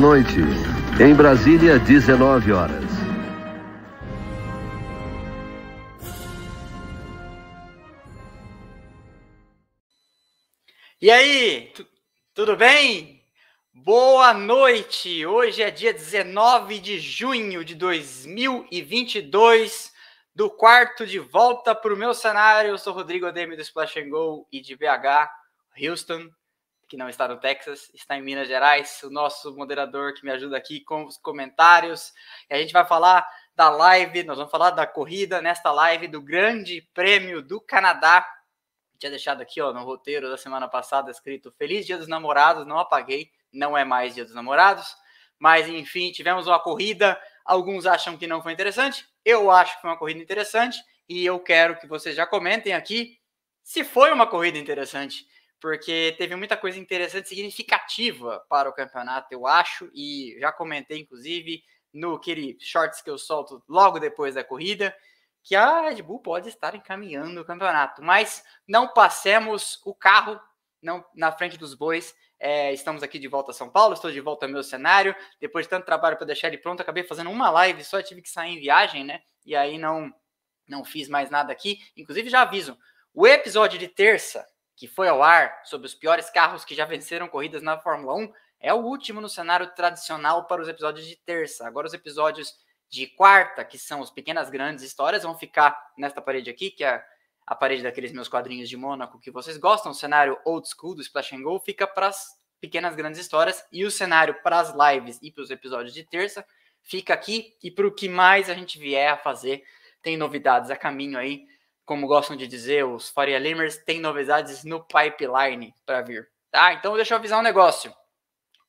Noite. Em Brasília, 19 horas. E aí, tudo bem? Boa noite! Hoje é dia 19 de junho de 2022, do quarto de volta para o meu cenário. Eu sou Rodrigo Ademi do Splash Go e de BH, Houston, que não está no Texas, está em Minas Gerais. O nosso moderador que me ajuda aqui com os comentários. E a gente vai falar da live, nós vamos falar da corrida nesta live do Grande Prêmio do Canadá tinha deixado aqui ó, no roteiro da semana passada escrito Feliz Dia dos Namorados, não apaguei, não é mais Dia dos Namorados, mas enfim, tivemos uma corrida. Alguns acham que não foi interessante, eu acho que foi uma corrida interessante e eu quero que vocês já comentem aqui se foi uma corrida interessante, porque teve muita coisa interessante, significativa para o campeonato, eu acho, e já comentei inclusive no aquele shorts que eu solto logo depois da corrida que a Red Bull pode estar encaminhando o campeonato, mas não passemos o carro não na frente dos bois. É, estamos aqui de volta a São Paulo, estou de volta ao meu cenário. Depois de tanto trabalho para deixar ele pronto, acabei fazendo uma live só, tive que sair em viagem, né? E aí não não fiz mais nada aqui. Inclusive já aviso, o episódio de terça que foi ao ar sobre os piores carros que já venceram corridas na Fórmula 1 é o último no cenário tradicional para os episódios de terça. Agora os episódios de quarta, que são as pequenas grandes histórias, vão ficar nesta parede aqui, que é a parede daqueles meus quadrinhos de Mônaco que vocês gostam, o cenário old school do Splash and Go fica para as pequenas grandes histórias e o cenário para as lives e para os episódios de terça fica aqui e para o que mais a gente vier a fazer, tem novidades a caminho aí, como gostam de dizer os Faria Limers, tem novidades no pipeline para vir, tá? Então deixa eu avisar um negócio.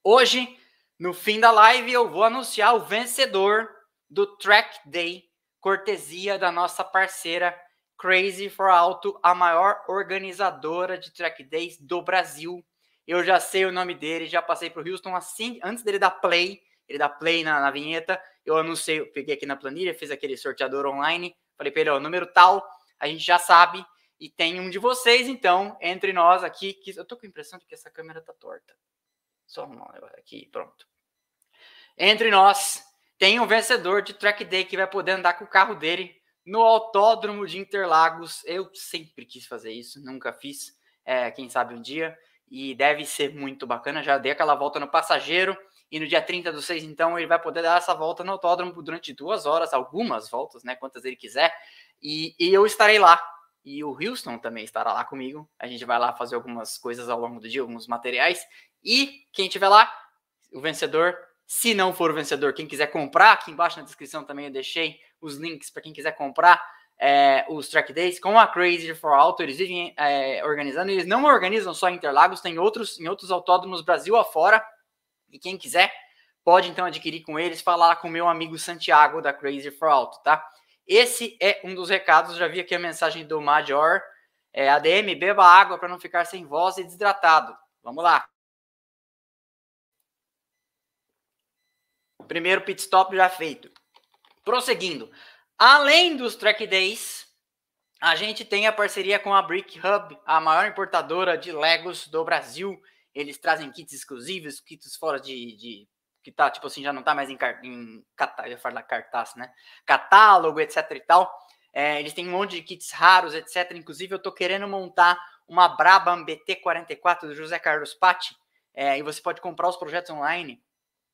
Hoje, no fim da live, eu vou anunciar o vencedor do Track Day, cortesia da nossa parceira Crazy for Auto, a maior organizadora de track days do Brasil. Eu já sei o nome dele, já passei para o Houston assim, antes dele dar play, ele dá play na, na vinheta. Eu anunciei, eu peguei aqui na planilha, fiz aquele sorteador online, falei para ele, ó, número tal, a gente já sabe, e tem um de vocês, então, entre nós aqui, que eu tô com a impressão de que essa câmera tá torta. Só um aqui, pronto. Entre nós, tem um vencedor de track day que vai poder andar com o carro dele no autódromo de Interlagos. Eu sempre quis fazer isso, nunca fiz. É, quem sabe um dia. E deve ser muito bacana. Já dei aquela volta no passageiro. E no dia 30 do 6, então, ele vai poder dar essa volta no autódromo durante duas horas, algumas voltas, né? Quantas ele quiser. E, e eu estarei lá. E o Houston também estará lá comigo. A gente vai lá fazer algumas coisas ao longo do dia, alguns materiais. E quem estiver lá, o vencedor se não for o vencedor, quem quiser comprar, aqui embaixo na descrição também eu deixei os links para quem quiser comprar é, os track days com a Crazy for Auto. Eles vivem é, organizando, eles não organizam só em Interlagos, tem outros em outros autódromos Brasil afora. E quem quiser pode então adquirir com eles, falar com meu amigo Santiago da Crazy for Auto, tá? Esse é um dos recados. Já vi aqui a mensagem do Major. É, ADM, beba água para não ficar sem voz e desidratado. Vamos lá. Primeiro pit stop já feito. Prosseguindo. Além dos track days, a gente tem a parceria com a Brick Hub, a maior importadora de Legos do Brasil. Eles trazem kits exclusivos, kits fora de, de que tá, tipo assim, já não tá mais em, em eu falar cartaz, né? Catálogo, etc e tal. É, eles têm um monte de kits raros, etc. Inclusive, eu tô querendo montar uma Brabham BT44 do José Carlos Patti. É, e você pode comprar os projetos online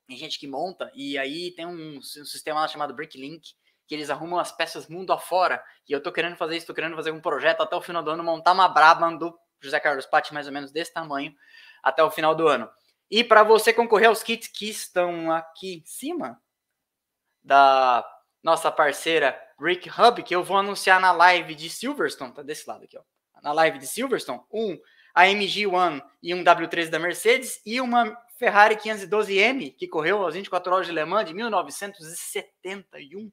tem gente que monta, e aí tem um, um sistema lá chamado Bricklink, que eles arrumam as peças mundo afora. E eu tô querendo fazer isso, tô querendo fazer um projeto até o final do ano, montar uma Brabham do José Carlos Patti, mais ou menos desse tamanho, até o final do ano. E para você concorrer aos kits que estão aqui em cima da nossa parceira Rick Hub, que eu vou anunciar na live de Silverstone, tá desse lado aqui, ó. Na live de Silverstone, um AMG One e um W13 da Mercedes e uma Ferrari 512M, que correu aos 24 horas de Le Mans de 1971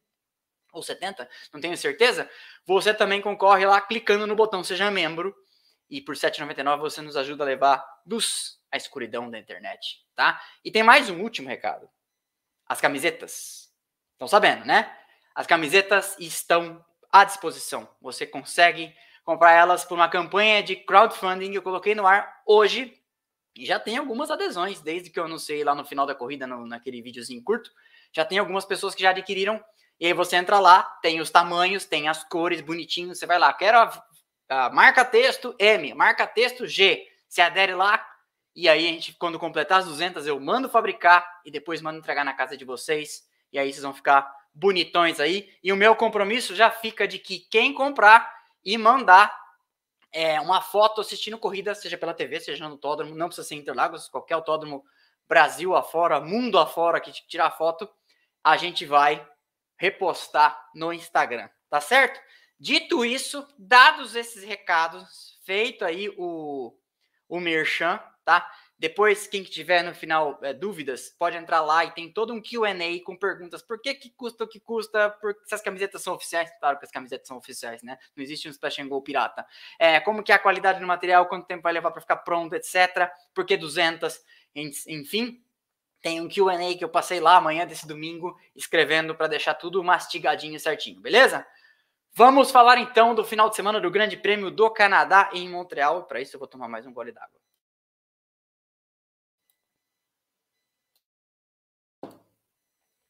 ou 70, não tenho certeza, você também concorre lá clicando no botão Seja Membro e por R$ 7,99 você nos ajuda a levar luz à escuridão da internet, tá? E tem mais um último recado. As camisetas. Estão sabendo, né? As camisetas estão à disposição. Você consegue comprar elas por uma campanha de crowdfunding que eu coloquei no ar hoje E já tem algumas adesões, desde que eu anunciei lá no final da corrida, no, naquele videozinho curto. Já tem algumas pessoas que já adquiriram. E aí você entra lá, tem os tamanhos, tem as cores bonitinhos. Você vai lá, quero a, a marca texto M, marca texto G. Você adere lá. E aí a gente, quando completar as 200, eu mando fabricar e depois mando entregar na casa de vocês. E aí vocês vão ficar bonitões aí. E o meu compromisso já fica de que quem comprar e mandar é, uma foto assistindo corrida, seja pela TV, seja no autódromo, não precisa ser Interlagos, qualquer autódromo Brasil afora, mundo afora que tirar foto, a gente vai repostar no Instagram, tá certo? Dito isso, dados esses recados, feito aí o, o merchan, tá? Depois, quem tiver no final é, dúvidas, pode entrar lá e tem todo um QA com perguntas. Por que, que custa o que custa? Por, se as camisetas são oficiais? Claro que as camisetas são oficiais, né? Não existe um Splash and Go pirata. É, como que é a qualidade do material? Quanto tempo vai levar para ficar pronto, etc. Por que 200? Enfim, tem um QA que eu passei lá amanhã desse domingo, escrevendo para deixar tudo mastigadinho certinho, beleza? Vamos falar então do final de semana do Grande Prêmio do Canadá em Montreal. Para isso, eu vou tomar mais um gole d'água.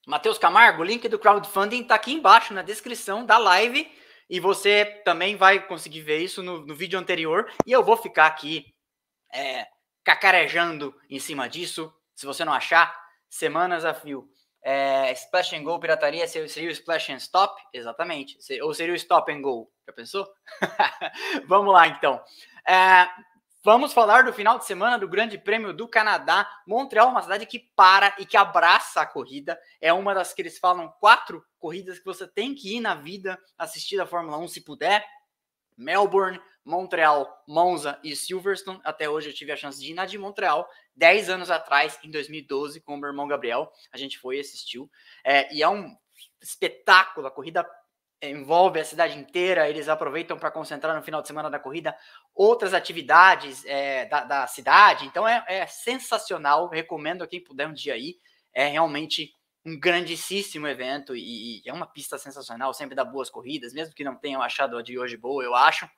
Matheus Camargo, o link do crowdfunding está aqui embaixo na descrição da live e você também vai conseguir ver isso no, no vídeo anterior e eu vou ficar aqui é, cacarejando em cima disso. Se você não achar, semanas a fio. É, splash and Go pirataria seria o Splash and Stop? Exatamente. Ou seria o Stop and Go? Já pensou? Vamos lá então. É, Vamos falar do final de semana do Grande Prêmio do Canadá. Montreal, uma cidade que para e que abraça a corrida. É uma das que eles falam quatro corridas que você tem que ir na vida assistir a Fórmula 1 se puder. Melbourne, Montreal, Monza e Silverstone. Até hoje eu tive a chance de ir na de Montreal. Dez anos atrás, em 2012, com o meu irmão Gabriel, a gente foi e assistiu. É, e é um espetáculo, a corrida envolve a cidade inteira, eles aproveitam para concentrar no final de semana da corrida outras atividades é, da, da, cidade. Então é, é, sensacional, recomendo a quem puder um dia aí. É realmente um grandíssimo evento e, e, é uma pista sensacional, sempre dá boas corridas, mesmo que não tenham achado a de hoje boa, eu acho.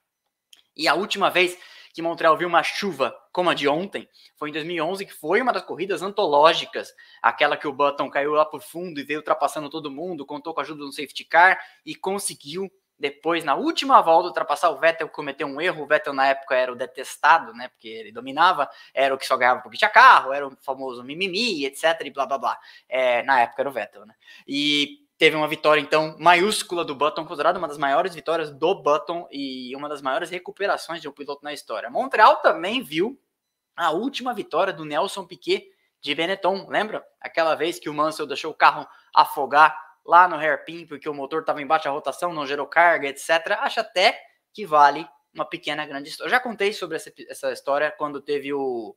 E a última vez que Montreal viu uma chuva como a de ontem foi em 2011, que foi uma das corridas antológicas, aquela que o Button caiu lá por fundo e veio ultrapassando todo mundo, contou com a ajuda do safety car e conseguiu depois, na última volta, ultrapassar o Vettel, cometeu um erro. O Vettel, na época, era o detestado, né? Porque ele dominava, era o que só ganhava porque tinha carro, era o famoso mimimi, etc. e blá blá blá. É, na época era o Vettel, né? E teve uma vitória, então, maiúscula do Button, considerada uma das maiores vitórias do Button e uma das maiores recuperações de um piloto na história. Montreal também viu a última vitória do Nelson Piquet de Benetton, lembra? Aquela vez que o Mansell deixou o carro afogar lá no hairpin porque o motor estava em baixa rotação, não gerou carga, etc. Acho até que vale uma pequena grande história. Eu já contei sobre essa, essa história quando teve o,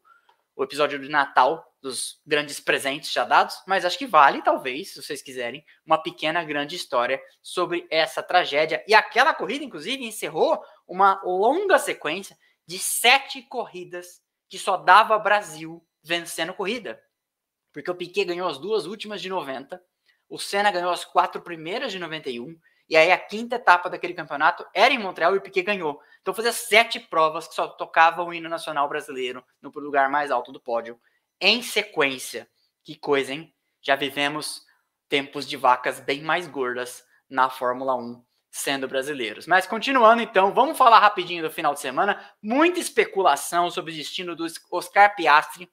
o episódio de Natal dos grandes presentes já dados, mas acho que vale, talvez, se vocês quiserem, uma pequena grande história sobre essa tragédia. E aquela corrida, inclusive, encerrou uma longa sequência de sete corridas que só dava Brasil vencendo corrida. Porque o Piquet ganhou as duas últimas de 90, o Senna ganhou as quatro primeiras de 91, e aí a quinta etapa daquele campeonato era em Montreal e o Piquet ganhou. Então fazia sete provas que só tocavam o hino nacional brasileiro no lugar mais alto do pódio em sequência. Que coisa, hein? Já vivemos tempos de vacas bem mais gordas na Fórmula 1 sendo brasileiros. Mas continuando então, vamos falar rapidinho do final de semana. Muita especulação sobre o destino do Oscar Piastri.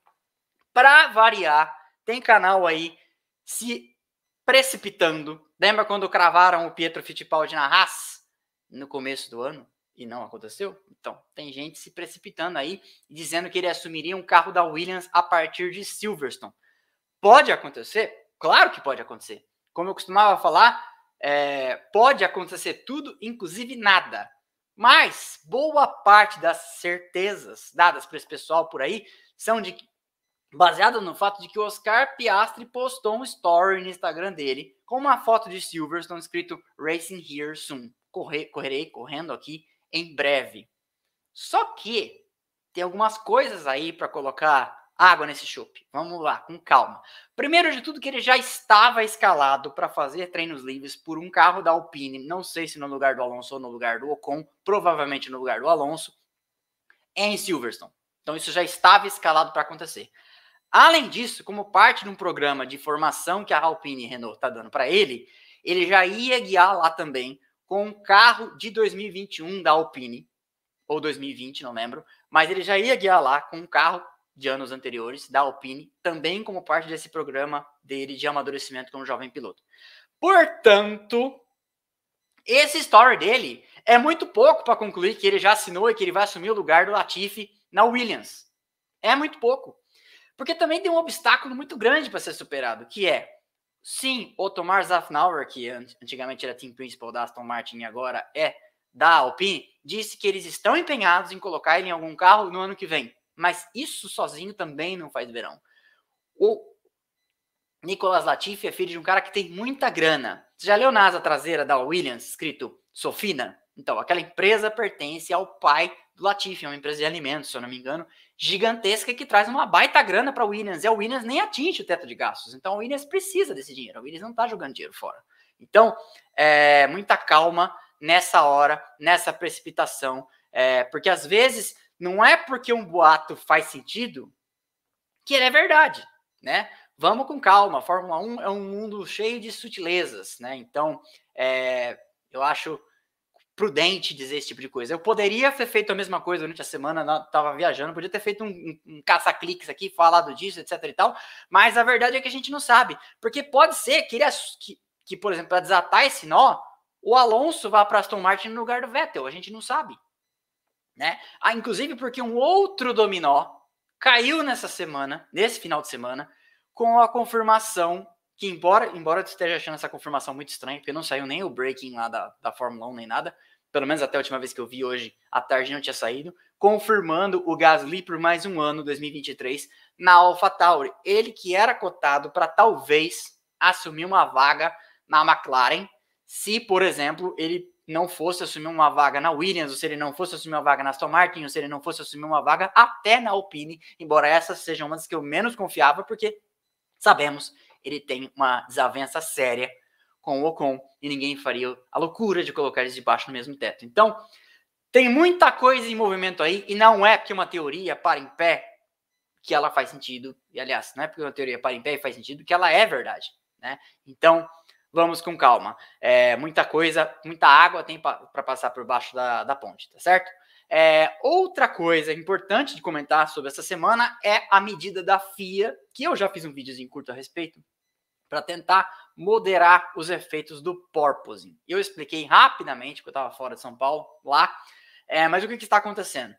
Para variar, tem canal aí se precipitando. Lembra quando cravaram o Pietro Fittipaldi na Haas no começo do ano? e não aconteceu? Então, tem gente se precipitando aí, dizendo que ele assumiria um carro da Williams a partir de Silverstone. Pode acontecer? Claro que pode acontecer. Como eu costumava falar, é, pode acontecer tudo, inclusive nada. Mas boa parte das certezas dadas para esse pessoal por aí são de baseadas no fato de que o Oscar Piastri postou um story no Instagram dele com uma foto de Silverstone escrito Racing Here Soon. Corre, correrei correndo aqui em breve. Só que tem algumas coisas aí para colocar água nesse chope. Vamos lá, com calma. Primeiro de tudo que ele já estava escalado para fazer treinos livres por um carro da Alpine, não sei se no lugar do Alonso ou no lugar do Ocon, provavelmente no lugar do Alonso, em Silverstone. Então isso já estava escalado para acontecer. Além disso, como parte de um programa de formação que a Alpine Renault está dando para ele, ele já ia guiar lá também com um carro de 2021 da Alpine, ou 2020, não lembro, mas ele já ia guiar lá com um carro de anos anteriores da Alpine, também como parte desse programa dele de amadurecimento como jovem piloto. Portanto, esse story dele é muito pouco para concluir que ele já assinou e que ele vai assumir o lugar do Latifi na Williams. É muito pouco. Porque também tem um obstáculo muito grande para ser superado, que é, sim, o Tomar Zafnauer, que antigamente era team principal da Aston Martin e agora é da Alpine, disse que eles estão empenhados em colocar ele em algum carro no ano que vem. Mas isso sozinho também não faz verão. O Nicolas Latifi é filho de um cara que tem muita grana. Você já leu na asa traseira da Williams, escrito Sofina? Então, aquela empresa pertence ao pai do Latifi, é uma empresa de alimentos, se eu não me engano, gigantesca que traz uma baita grana para a Williams. E a Williams nem atinge o teto de gastos. Então, a Williams precisa desse dinheiro. A Williams não está jogando dinheiro fora. Então, é, muita calma nessa hora, nessa precipitação, é, porque às vezes não é porque um boato faz sentido que ele é verdade, né? Vamos com calma. A Fórmula 1 é um mundo cheio de sutilezas, né? Então, é, eu acho prudente dizer esse tipo de coisa. Eu poderia ter feito a mesma coisa durante a semana, estava viajando, podia ter feito um, um, um caça-cliques aqui, falado disso, etc e tal, mas a verdade é que a gente não sabe, porque pode ser que, ele, que, que por exemplo, para desatar esse nó, o Alonso vá para Aston Martin no lugar do Vettel, a gente não sabe. Né? Ah, inclusive porque um outro dominó caiu nessa semana, nesse final de semana, com a confirmação que embora, embora eu esteja achando essa confirmação muito estranha, porque não saiu nem o breaking lá da, da Fórmula 1 nem nada, pelo menos até a última vez que eu vi hoje, à tarde não tinha saído, confirmando o Gasly por mais um ano, 2023, na AlphaTauri. Ele que era cotado para talvez assumir uma vaga na McLaren, se, por exemplo, ele não fosse assumir uma vaga na Williams, ou se ele não fosse assumir uma vaga na Aston Martin, ou se ele não fosse assumir uma vaga até na Alpine, embora essas sejam umas que eu menos confiava, porque sabemos ele tem uma desavença séria com o Ocon e ninguém faria a loucura de colocar eles debaixo do mesmo teto. Então, tem muita coisa em movimento aí e não é porque uma teoria para em pé que ela faz sentido. E aliás, não é porque uma teoria para em pé e faz sentido que ela é verdade, né? Então, vamos com calma. É, muita coisa, muita água tem para passar por baixo da, da ponte, tá certo? É, outra coisa importante de comentar sobre essa semana é a medida da FIA, que eu já fiz um vídeozinho curto a respeito, para tentar moderar os efeitos do porpoising. Eu expliquei rapidamente, porque eu estava fora de São Paulo, lá, é, mas o que, que, está acontecendo?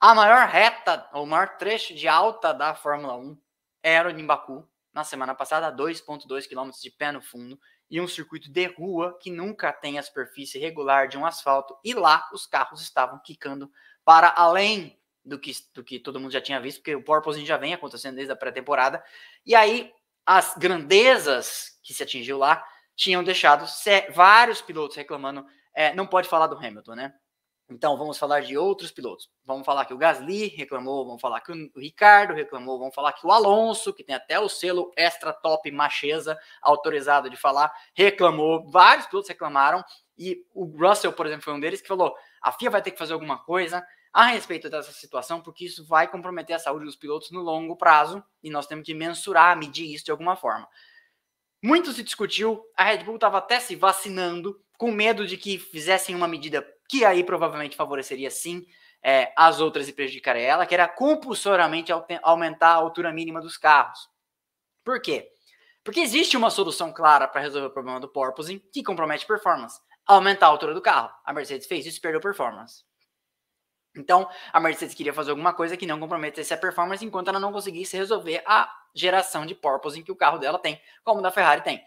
A maior reta, o maior trecho de alta da Fórmula 1 era o Baku, na semana passada, 2,2 km de pé no fundo, e um circuito de rua que nunca tem a superfície regular de um asfalto, e lá os carros estavam quicando para além do que, do que todo mundo já tinha visto, porque o porpoising já vem acontecendo desde a pré-temporada, e aí as grandezas que se atingiu lá tinham deixado vários pilotos reclamando. É, não pode falar do Hamilton, né? Então vamos falar de outros pilotos. Vamos falar que o Gasly reclamou, vamos falar que o Ricardo reclamou, vamos falar que o Alonso, que tem até o selo extra top macheza autorizado de falar, reclamou. Vários pilotos reclamaram e o Russell, por exemplo, foi um deles que falou: a FIA vai ter que fazer alguma coisa, a respeito dessa situação, porque isso vai comprometer a saúde dos pilotos no longo prazo e nós temos que mensurar, medir isso de alguma forma. Muito se discutiu, a Red Bull estava até se vacinando, com medo de que fizessem uma medida que aí provavelmente favoreceria sim é, as outras e prejudicaria ela, que era compulsoriamente aumentar a altura mínima dos carros. Por quê? Porque existe uma solução clara para resolver o problema do porpoising que compromete performance. Aumentar a altura do carro. A Mercedes fez isso e perdeu performance. Então, a Mercedes queria fazer alguma coisa que não comprometesse a performance enquanto ela não conseguisse resolver a geração de porpoising que o carro dela tem, como o da Ferrari tem.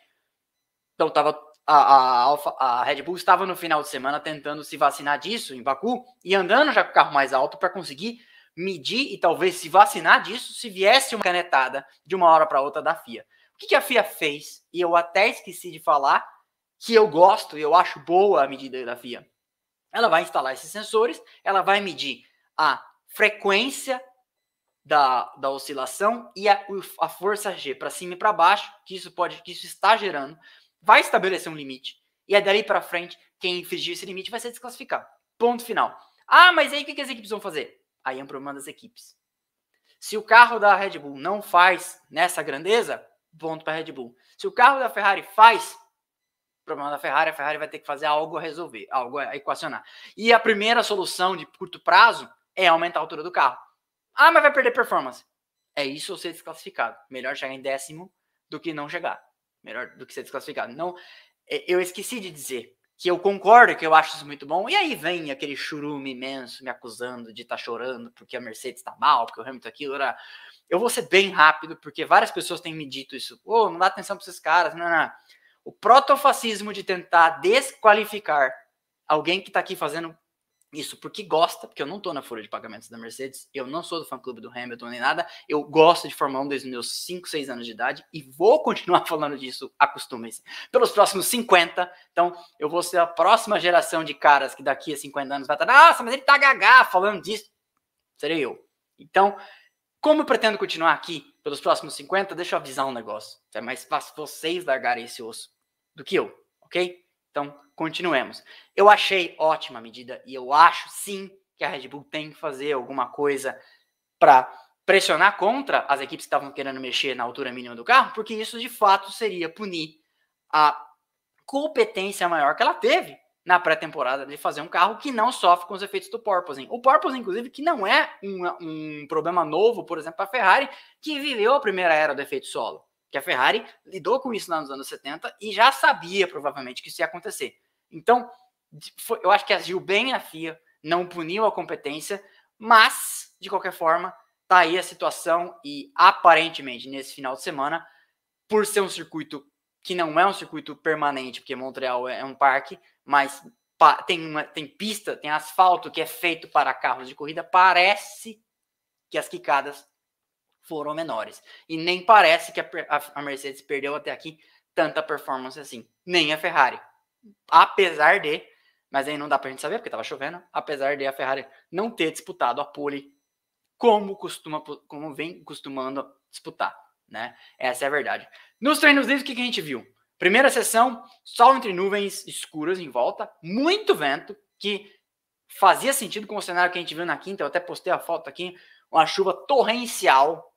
Então, tava, a, a, a Red Bull estava no final de semana tentando se vacinar disso em Baku e andando já com o carro mais alto para conseguir medir e talvez se vacinar disso se viesse uma canetada de uma hora para outra da FIA. O que, que a FIA fez? E eu até esqueci de falar que eu gosto e eu acho boa a medida da FIA ela vai instalar esses sensores, ela vai medir a frequência da, da oscilação e a, a força G para cima e para baixo, que isso pode, que isso está gerando, vai estabelecer um limite. E é dali para frente, quem infringir esse limite vai ser desclassificado. Ponto final. Ah, mas aí o que, que as equipes vão fazer? Aí é um problema das equipes. Se o carro da Red Bull não faz nessa grandeza, ponto para a Red Bull. Se o carro da Ferrari faz, problema da Ferrari, a Ferrari vai ter que fazer algo a resolver, algo a equacionar. E a primeira solução de curto prazo é aumentar a altura do carro. Ah, mas vai perder performance. É isso ou ser desclassificado. Melhor chegar em décimo do que não chegar. Melhor do que ser desclassificado. Não, é, eu esqueci de dizer que eu concordo que eu acho isso muito bom. E aí vem aquele churume imenso me acusando de estar tá chorando porque a Mercedes está mal, porque o Hamilton aquilo era. Eu vou ser bem rápido, porque várias pessoas têm me dito isso. Pô, oh, não dá atenção para esses caras. Não, não. O protofascismo de tentar desqualificar alguém que está aqui fazendo isso porque gosta, porque eu não estou na folha de pagamentos da Mercedes, eu não sou do fã-clube do Hamilton nem nada, eu gosto de Fórmula 1 desde os meus 5, 6 anos de idade e vou continuar falando disso, acostumem-se, pelos próximos 50, então eu vou ser a próxima geração de caras que daqui a 50 anos vai estar, nossa, mas ele tá gagá falando disso, serei eu. Então, como eu pretendo continuar aqui pelos próximos 50, deixa eu avisar um negócio, é mais fácil vocês largarem esse osso do que eu, ok? Então, continuemos. Eu achei ótima a medida e eu acho sim que a Red Bull tem que fazer alguma coisa para pressionar contra as equipes que estavam querendo mexer na altura mínima do carro, porque isso de fato seria punir a competência maior que ela teve na pré-temporada de fazer um carro que não sofre com os efeitos do porpoising. O porpoising, inclusive, que não é um, um problema novo, por exemplo, para a Ferrari, que viveu a primeira era do efeito solo que a Ferrari lidou com isso lá nos anos 70 e já sabia provavelmente que isso ia acontecer. Então, foi, eu acho que agiu bem a FIA, não puniu a competência, mas, de qualquer forma, tá aí a situação e aparentemente nesse final de semana, por ser um circuito que não é um circuito permanente, porque Montreal é um parque, mas tem, uma, tem pista, tem asfalto que é feito para carros de corrida, parece que as quicadas foram menores. E nem parece que a, a, Mercedes perdeu até aqui tanta performance assim. Nem a Ferrari. Apesar de, mas aí não dá pra gente saber porque tava chovendo, apesar de a Ferrari não ter disputado a pole como costuma, como vem costumando disputar, né? Essa é a verdade. Nos treinos livres, o que, a gente viu? Primeira sessão, sol entre nuvens escuras em volta, muito vento, que fazia sentido com o cenário que a gente viu na quinta, eu até postei a foto aqui, uma chuva torrencial,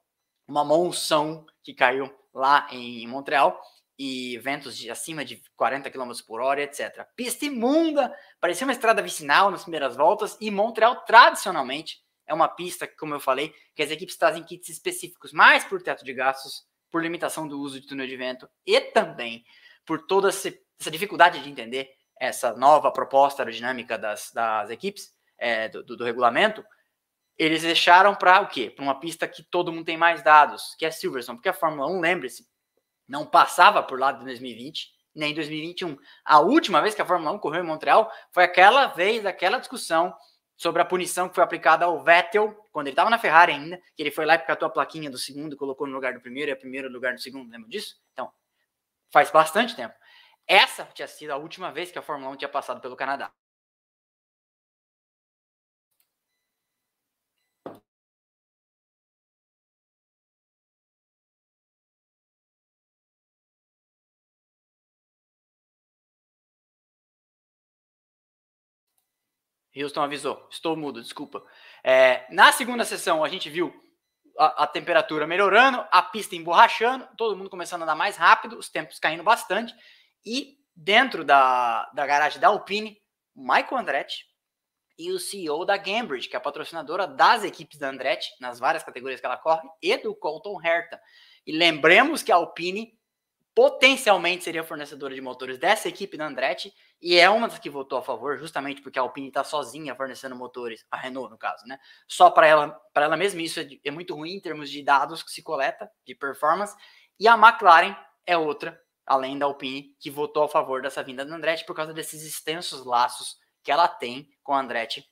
uma monção que caiu lá em Montreal e ventos de acima de 40 km por hora, etc. Pista imunda, parecia uma estrada vicinal nas primeiras voltas e Montreal tradicionalmente é uma pista, como eu falei, que as equipes trazem kits específicos mais por teto de gastos, por limitação do uso de túnel de vento e também por toda essa dificuldade de entender essa nova proposta aerodinâmica das, das equipes, é, do, do, do regulamento, eles deixaram para o quê? Para uma pista que todo mundo tem mais dados, que é Silverstone, porque a Fórmula 1, lembre-se, não passava por lá de 2020 nem 2021. A última vez que a Fórmula 1 correu em Montreal foi aquela vez, aquela discussão sobre a punição que foi aplicada ao Vettel, quando ele estava na Ferrari ainda, que ele foi lá e catou a plaquinha do segundo, colocou no lugar do primeiro e a primeira no lugar do segundo, lembra disso? Então, faz bastante tempo. Essa tinha sido a última vez que a Fórmula 1 tinha passado pelo Canadá. Houston avisou, estou mudo, desculpa. É, na segunda sessão, a gente viu a, a, temperatura melhorando, a pista emborrachando, todo mundo começando a andar mais rápido, os tempos caindo bastante. E dentro da, da garagem da Alpine, o Michael Andretti e o CEO da Gambridge, que é a patrocinadora das equipes da Andretti, nas várias categorias que ela corre, e do Colton Herta. E lembremos que a Alpine potencialmente seria fornecedora de motores dessa equipe da Andretti e é uma das que votou a favor, justamente porque a Alpine está sozinha fornecendo motores, a Renault no caso, né? Só para ela, para ela mesma isso é, é, muito ruim em termos de dados que se coleta, de performance. E a McLaren é outra, além da Alpine, que votou a favor dessa vinda da Andretti por causa desses extensos laços que ela tem com a Andretti,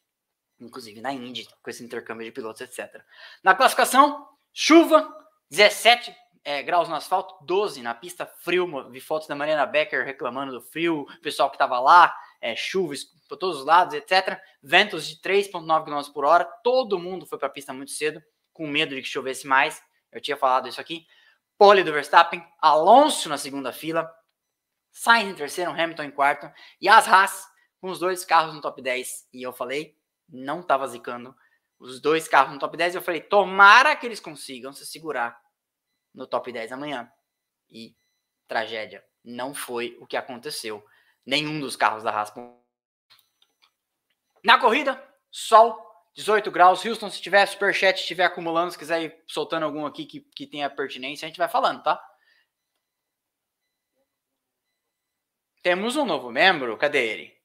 inclusive na Indy, com esse intercâmbio de pilotos, etc. Na classificação, chuva, 17 é, graus no asfalto, 12 na pista, frio. Vi fotos da Mariana Becker reclamando do frio, o pessoal que estava lá, é, chuva por todos os lados, etc. Ventos de 3,9 km por hora. Todo mundo foi para a pista muito cedo, com medo de que chovesse mais. Eu tinha falado isso aqui. Pole do Verstappen, Alonso na segunda fila, Sainz em terceiro, Hamilton em quarto, e as Haas com os dois carros no top 10. E eu falei, não estava zicando os dois carros no top 10. Eu falei, tomara que eles consigam se segurar no top 10 amanhã. E tragédia, não foi o que aconteceu. Nenhum dos carros da Haas. Na corrida, sol, 18 graus. Houston, se tiver superchat, estiver acumulando, se quiser ir soltando algum aqui que, que tenha pertinência, a gente vai falando, tá? Temos um novo membro, cadê ele?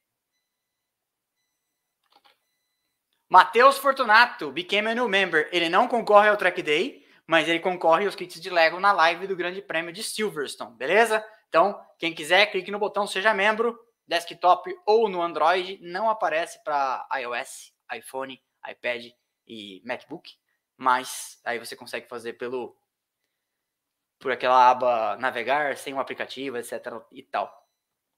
Matheus Fortunato became a new member. Ele não concorre ao Track Day, mas ele concorre aos kits de Lego na live do Grande Prêmio de Silverstone, beleza? Então, quem quiser, clique no botão Seja Membro, desktop ou no Android. Não aparece para iOS, iPhone, iPad e MacBook, mas aí você consegue fazer pelo por aquela aba navegar sem o um aplicativo, etc e tal.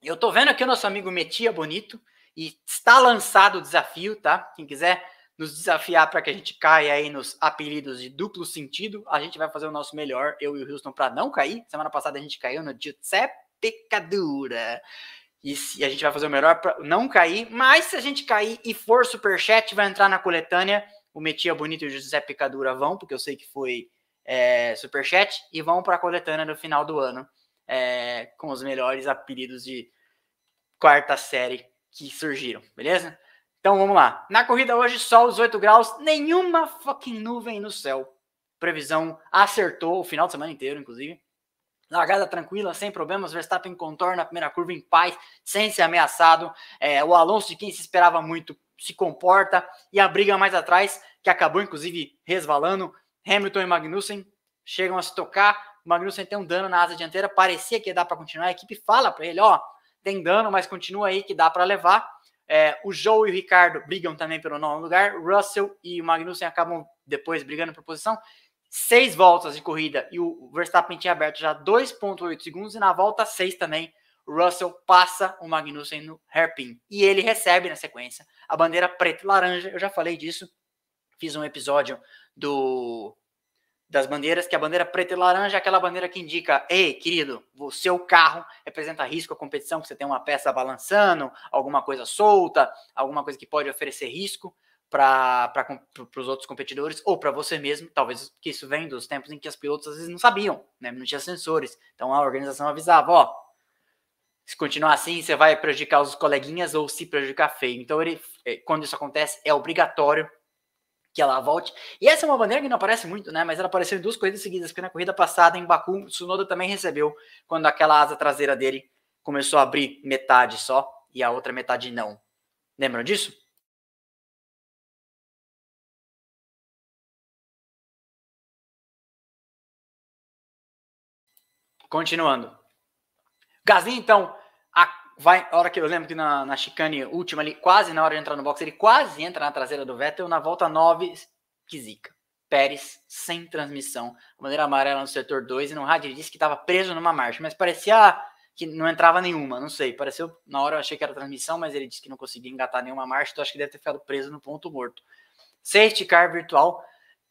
Eu tô vendo aqui o nosso amigo Metia Bonito e está lançado o desafio, tá? Quem quiser nos desafiar para que a gente caia aí nos apelidos de duplo sentido, a gente vai fazer o nosso melhor, eu e o Houston, para não cair. Semana passada a gente caiu no Giuseppe Pecadura. E, a gente vai fazer o melhor para não cair, mas se a gente cair e for superchat, vai entrar na coletânea. O Metia Bonito e o José Picadura vão, porque eu sei que foi é, superchat, e vão para a coletânea no final do ano, é, com os melhores apelidos de quarta série que surgiram, beleza? Então vamos lá. Na corrida hoje, sol 18 graus, nenhuma fucking nuvem no céu. Previsão acertou o final de semana inteiro, inclusive. Largada tranquila, sem problemas. Verstappen contorna a primeira curva em paz, sem ser ameaçado. É, o Alonso, de quem se esperava muito, se comporta. E a briga mais atrás, que acabou inclusive resvalando. Hamilton e Magnussen chegam a se tocar. Magnussen tem um dano na asa dianteira. Parecia que ia dar para continuar. A equipe fala para ele: ó, tem dano, mas continua aí que dá para levar. É, o Joe e o Ricardo brigam também pelo nono lugar. Russell e o Magnussen acabam depois brigando por posição. Seis voltas de corrida e o Verstappen tinha aberto já 2,8 segundos. E na volta 6 também, o Russell passa o Magnussen no hairpin. E ele recebe na sequência a bandeira preta e laranja. Eu já falei disso. Fiz um episódio do das bandeiras, que a bandeira preta e laranja é aquela bandeira que indica, ei, querido, o seu carro representa risco à competição, que você tem uma peça balançando, alguma coisa solta, alguma coisa que pode oferecer risco para os outros competidores ou para você mesmo, talvez que isso vem dos tempos em que os pilotos às vezes não sabiam, né? não tinha sensores, então a organização avisava, ó, se continuar assim, você vai prejudicar os coleguinhas ou se prejudicar feio. Então, ele, eh, quando isso acontece, é obrigatório que ela volte. E essa é uma bandeira que não aparece muito, né? Mas ela apareceu em duas corridas seguidas, porque na corrida passada em Baku, Tsunoda também recebeu quando aquela asa traseira dele começou a abrir metade só e a outra metade não. Lembram disso? Continuando. Gasly, então, vai, a hora que eu lembro que na, na chicane última ali, quase na hora de entrar no box, ele quase entra na traseira do Vettel, na volta 9, que zica. Pérez sem transmissão, bandeira amarela no setor 2, e no rádio ele disse que estava preso numa marcha, mas parecia que não entrava nenhuma, não sei, pareceu, na hora eu achei que era transmissão, mas ele disse que não conseguia engatar nenhuma marcha, então acho que deve ter ficado preso no ponto morto. Safety car virtual,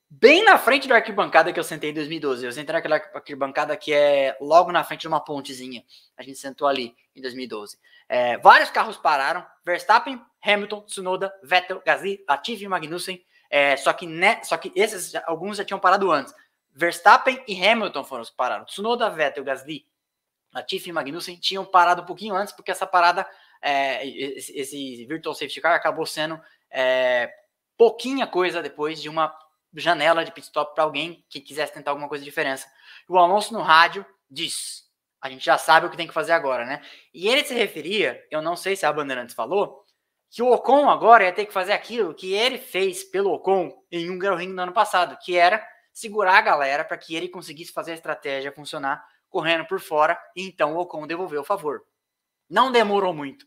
bem na frente da arquibancada que eu sentei em 2012. Eu sentei naquela arquibancada que é logo na frente de uma pontezinha. A gente sentou ali em 2012. É, vários carros pararam. Verstappen, Hamilton, Tsunoda, Vettel, Gasly, Latifi e Magnussen. É, só, que, né, só que esses, alguns já tinham parado antes. Verstappen e Hamilton foram os que pararam. Tsunoda, Vettel, Gasly, Latifi e Magnussen tinham parado um pouquinho antes, porque essa parada, é, esse, esse, Virtual Safety Car acabou sendo é, pouquinha coisa depois de uma janela de pit stop para alguém que quisesse tentar alguma coisa de diferença. O Alonso no rádio diz: a gente já sabe o que tem que fazer agora, né? E ele se referia, eu não sei se a Bandeirantes falou, que o Ocon agora ia ter que fazer aquilo que ele fez pelo Ocon em um Ring no ano passado, que era segurar a galera para que ele conseguisse fazer a estratégia funcionar correndo por fora, e então o Ocon devolveu o favor. Não demorou muito.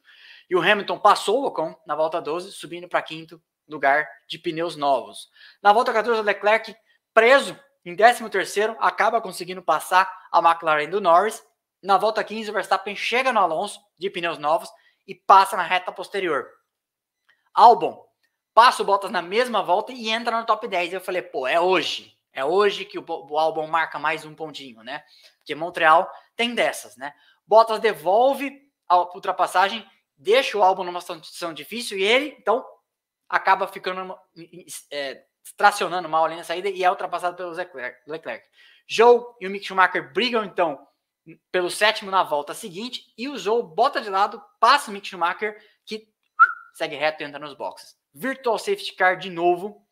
E o Hamilton passou o Ocon na volta 12, subindo para quinto, lugar de pneus novos. Na volta 14, o Leclerc, preso em 13º, acaba conseguindo passar a McLaren do Norris. Na volta 15, o Verstappen chega no Alonso de pneus novos e passa na reta posterior. Albon passa o Bottas na mesma volta e entra no top 10. Eu falei, pô, é hoje. É hoje que o, o Albon marca mais um pontinho, né? Porque Montreal tem dessas, né? Bottas devolve a ultrapassagem, deixa o Albon numa situação difícil e ele, então, acaba ficando é, tracionando mal ali na saída e é ultrapassado pelo Leclerc. Joe e o Mick Schumacher brigam então pelo sétimo na volta seguinte e o Joe bota de lado, passa o Mick Schumacher que segue reto e entra nos boxes. Virtual safety car de novo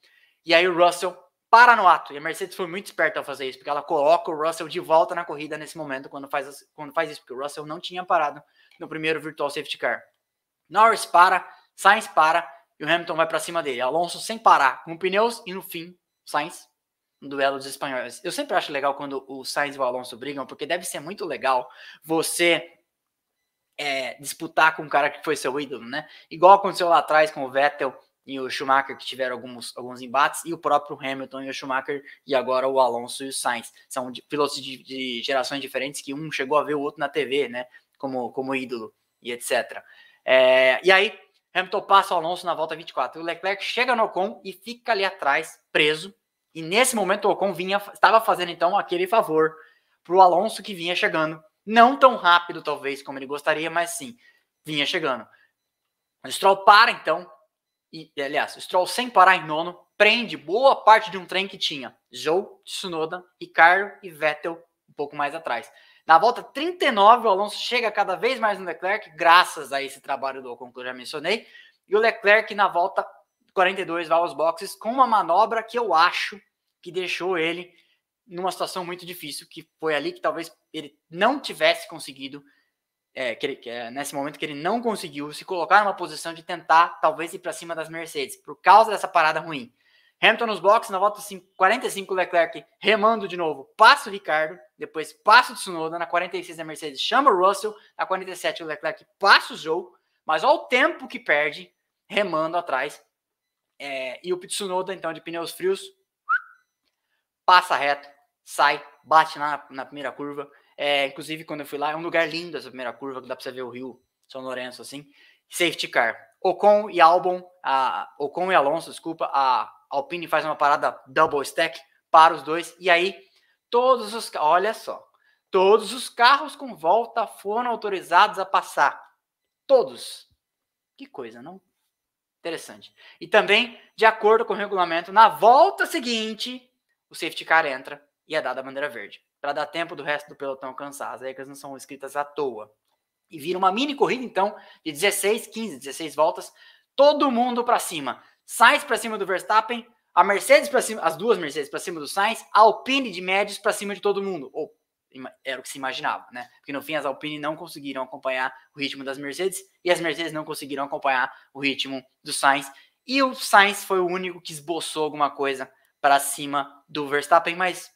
e aí o Russell para no ato. E a Mercedes foi muito esperta ao fazer isso, porque ela coloca o Russell de volta na corrida nesse momento quando faz, quando faz isso, porque o Russell não tinha parado no primeiro virtual safety car. Norris para, Sainz para e o Hamilton vai para cima dele. Alonso sem parar, com pneus e no fim, Sainz no duelo dos espanhóis. Eu sempre acho legal quando o Sainz e o Alonso brigam, porque deve ser muito legal você é, disputar com um cara que foi seu ídolo, né? Igual aconteceu lá atrás com o Vettel e o Schumacher, que tiveram alguns, alguns embates, e o próprio Hamilton e o Schumacher, e agora o Alonso e o Sainz. São de, pilotos de, de gerações diferentes que um chegou a ver o outro na TV, né? Como, como ídolo e etc. É, e aí, Hamilton passa o Alonso na volta 24. O Leclerc chega no Ocon e fica ali atrás, preso. E nesse momento o Ocon vinha, estava fazendo então aquele favor para o Alonso que vinha chegando. Não tão rápido, talvez, como ele gostaria, mas sim, vinha chegando. O Stroll para então, e aliás, o Stroll sem parar em nono, prende boa parte de um trem que tinha Joe, Tsunoda, Ricardo e Vettel um pouco mais atrás. Na volta 39, o Alonso chega cada vez mais no Leclerc, graças a esse trabalho do Ocon que eu já mencionei. E o Leclerc, na volta 42, vai aos boxes com uma manobra que eu acho que deixou ele numa situação muito difícil, que foi ali que talvez ele não tivesse conseguido, é, que ele, que é, nesse momento que ele não conseguiu se colocar numa posição de tentar talvez ir para cima das Mercedes, por causa dessa parada ruim. Hamilton nos boxes, na volta 45, Leclerc remando de novo, passa o Ricardo, depois passa o Tsunoda, na 46 a Mercedes chama o Russell, na 47 o Leclerc passa o Joe, mas olha o tempo que perde remando atrás. É, e o Tsunoda, então, de pneus frios, passa reto, sai, bate na, na primeira curva. É, inclusive, quando eu fui lá, é um lugar lindo essa primeira curva, que dá para você ver o Rio São Lourenço, assim. Safety car. Ocon e Albon, a, Ocon e Alonso, desculpa, a Alpine faz uma parada double stack para os dois, e aí todos os olha só, todos os carros com volta foram autorizados a passar. Todos. Que coisa, não? Interessante. E também, de acordo com o regulamento, na volta seguinte, o safety car entra e é dada a bandeira verde, para dar tempo do resto do pelotão alcançar. As regras não são escritas à toa. E vira uma mini corrida, então, de 16, 15, 16 voltas, todo mundo para cima. Sainz para cima do Verstappen, a Mercedes para cima, as duas Mercedes para cima do Sainz, a Alpine de médios para cima de todo mundo. Ou era o que se imaginava, né? Porque no fim as Alpine não conseguiram acompanhar o ritmo das Mercedes e as Mercedes não conseguiram acompanhar o ritmo do Sainz. E o Sainz foi o único que esboçou alguma coisa para cima do Verstappen, mas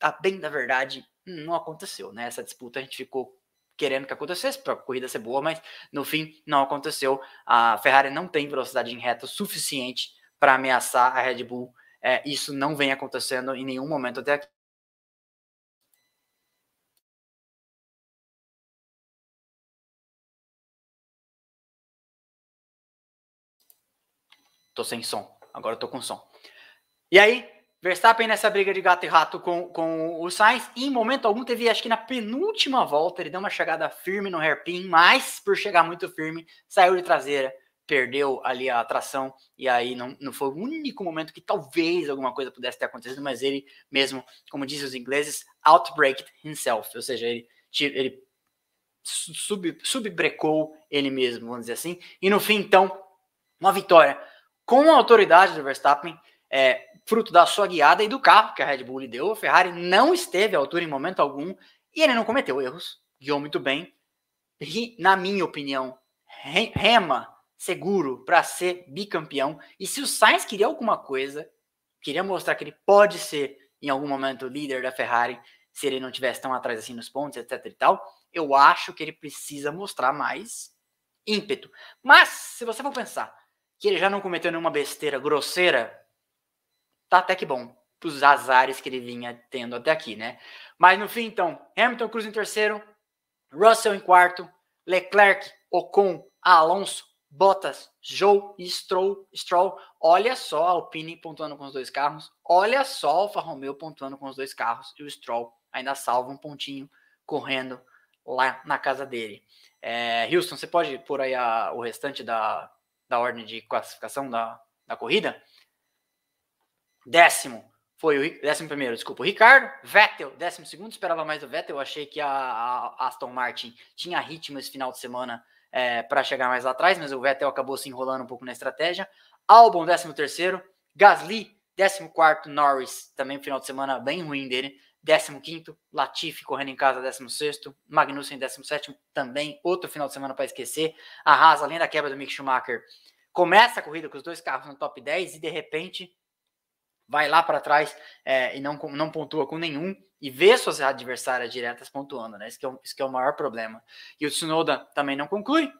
a bem da verdade não aconteceu, né? Essa disputa a gente ficou querendo que acontecesse para a corrida ser boa, mas no fim não aconteceu. A Ferrari não tem velocidade em reta suficiente para ameaçar a Red Bull. É, isso não vem acontecendo em nenhum momento até aqui. Tô sem som. Agora tô com som. E aí, Verstappen nessa briga de gato e rato com, com o Sainz, em momento algum teve, acho que na penúltima volta, ele deu uma chegada firme no hairpin, mas por chegar muito firme, saiu de traseira, perdeu ali a tração, e aí não, não foi o único momento que talvez alguma coisa pudesse ter acontecido, mas ele mesmo, como dizem os ingleses, outbraked himself, ou seja, ele, ele sub, subbrecou ele mesmo, vamos dizer assim, e no fim, então, uma vitória com a autoridade do Verstappen, é, fruto da sua guiada e do carro que a Red Bull lhe deu. A Ferrari não esteve à altura em momento algum e ele não cometeu erros, guiou muito bem. E, na minha opinião, rema seguro para ser bicampeão. E se o Sainz queria alguma coisa, queria mostrar que ele pode ser em algum momento líder da Ferrari, se ele não tivesse tão atrás assim nos pontos, etc e tal, eu acho que ele precisa mostrar mais ímpeto. Mas, se você for pensar que ele já não cometeu nenhuma besteira grosseira tá até que bom os azares que ele vinha tendo até aqui, né? Mas no fim, então, Hamilton Cruz em terceiro, Russell em quarto, Leclerc, Ocon, Alonso, Bottas, Joe e Stroll, Stroll. Olha só a Alpine pontuando com os dois carros. Olha só a Alfa Romeo pontuando com os dois carros. E o Stroll ainda salva um pontinho correndo lá na casa dele. É, Houston, você pode pôr aí a, o restante da, da ordem de classificação da, da corrida? Décimo foi o décimo primeiro, desculpa, o Ricardo. Vettel, décimo segundo, esperava mais do Vettel. Achei que a, a Aston Martin tinha ritmo esse final de semana é, para chegar mais lá atrás, mas o Vettel acabou se enrolando um pouco na estratégia. Albon, décimo terceiro. Gasly, décimo quarto. Norris, também um final de semana bem ruim dele. 15º, Latifi correndo em casa, 16º, Magnussen 17º, também outro final de semana para esquecer. A Haas, além da quebra do Mick Schumacher, começa a corrida com os dois carros no top 10 e de repente vai lá para trás é, e não, não pontua com nenhum e vê suas adversárias diretas pontuando, né? Isso que, é que é o maior problema. E o Tsunoda também não conclui,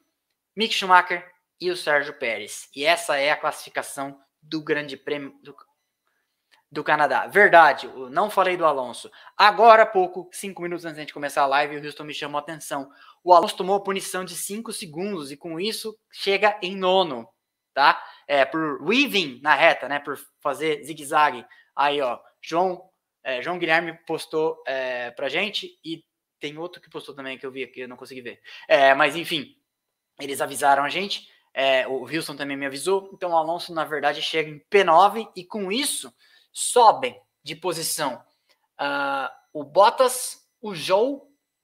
Mick Schumacher e o Sérgio Pérez. E essa é a classificação do Grande Prêmio do, do Canadá. Verdade, não falei do Alonso. Agora há pouco, cinco minutos antes de começar a live, o Houston me chamou a atenção. O Alonso tomou punição de cinco segundos e com isso chega em nono, tá? É, por weaving na reta, né? Por fazer zigue-zague. Aí, ó, João, é, João Guilherme postou é, pra gente e tem outro que postou também que eu vi aqui, eu não consegui ver. É, mas enfim, eles avisaram a gente. É, o Wilson também me avisou. Então o Alonso, na verdade, chega em P9 e com isso sobem de posição uh, o Bottas, o Joe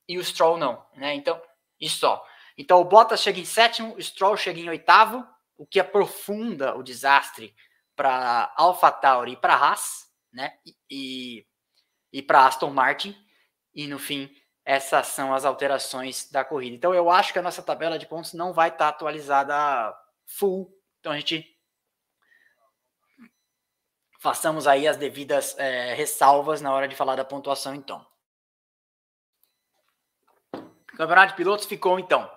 e o Stroll não, né? Então, e só. Então o Bottas chega em sétimo, o Stroll chega em oitavo, o que aprofunda o desastre para AlphaTauri e para Haas, né? E, e para Aston Martin. E no fim, essas são as alterações da corrida. Então eu acho que a nossa tabela de pontos não vai estar tá atualizada full. Então a gente façamos aí as devidas é, ressalvas na hora de falar da pontuação, então. O campeonato de pilotos ficou, então,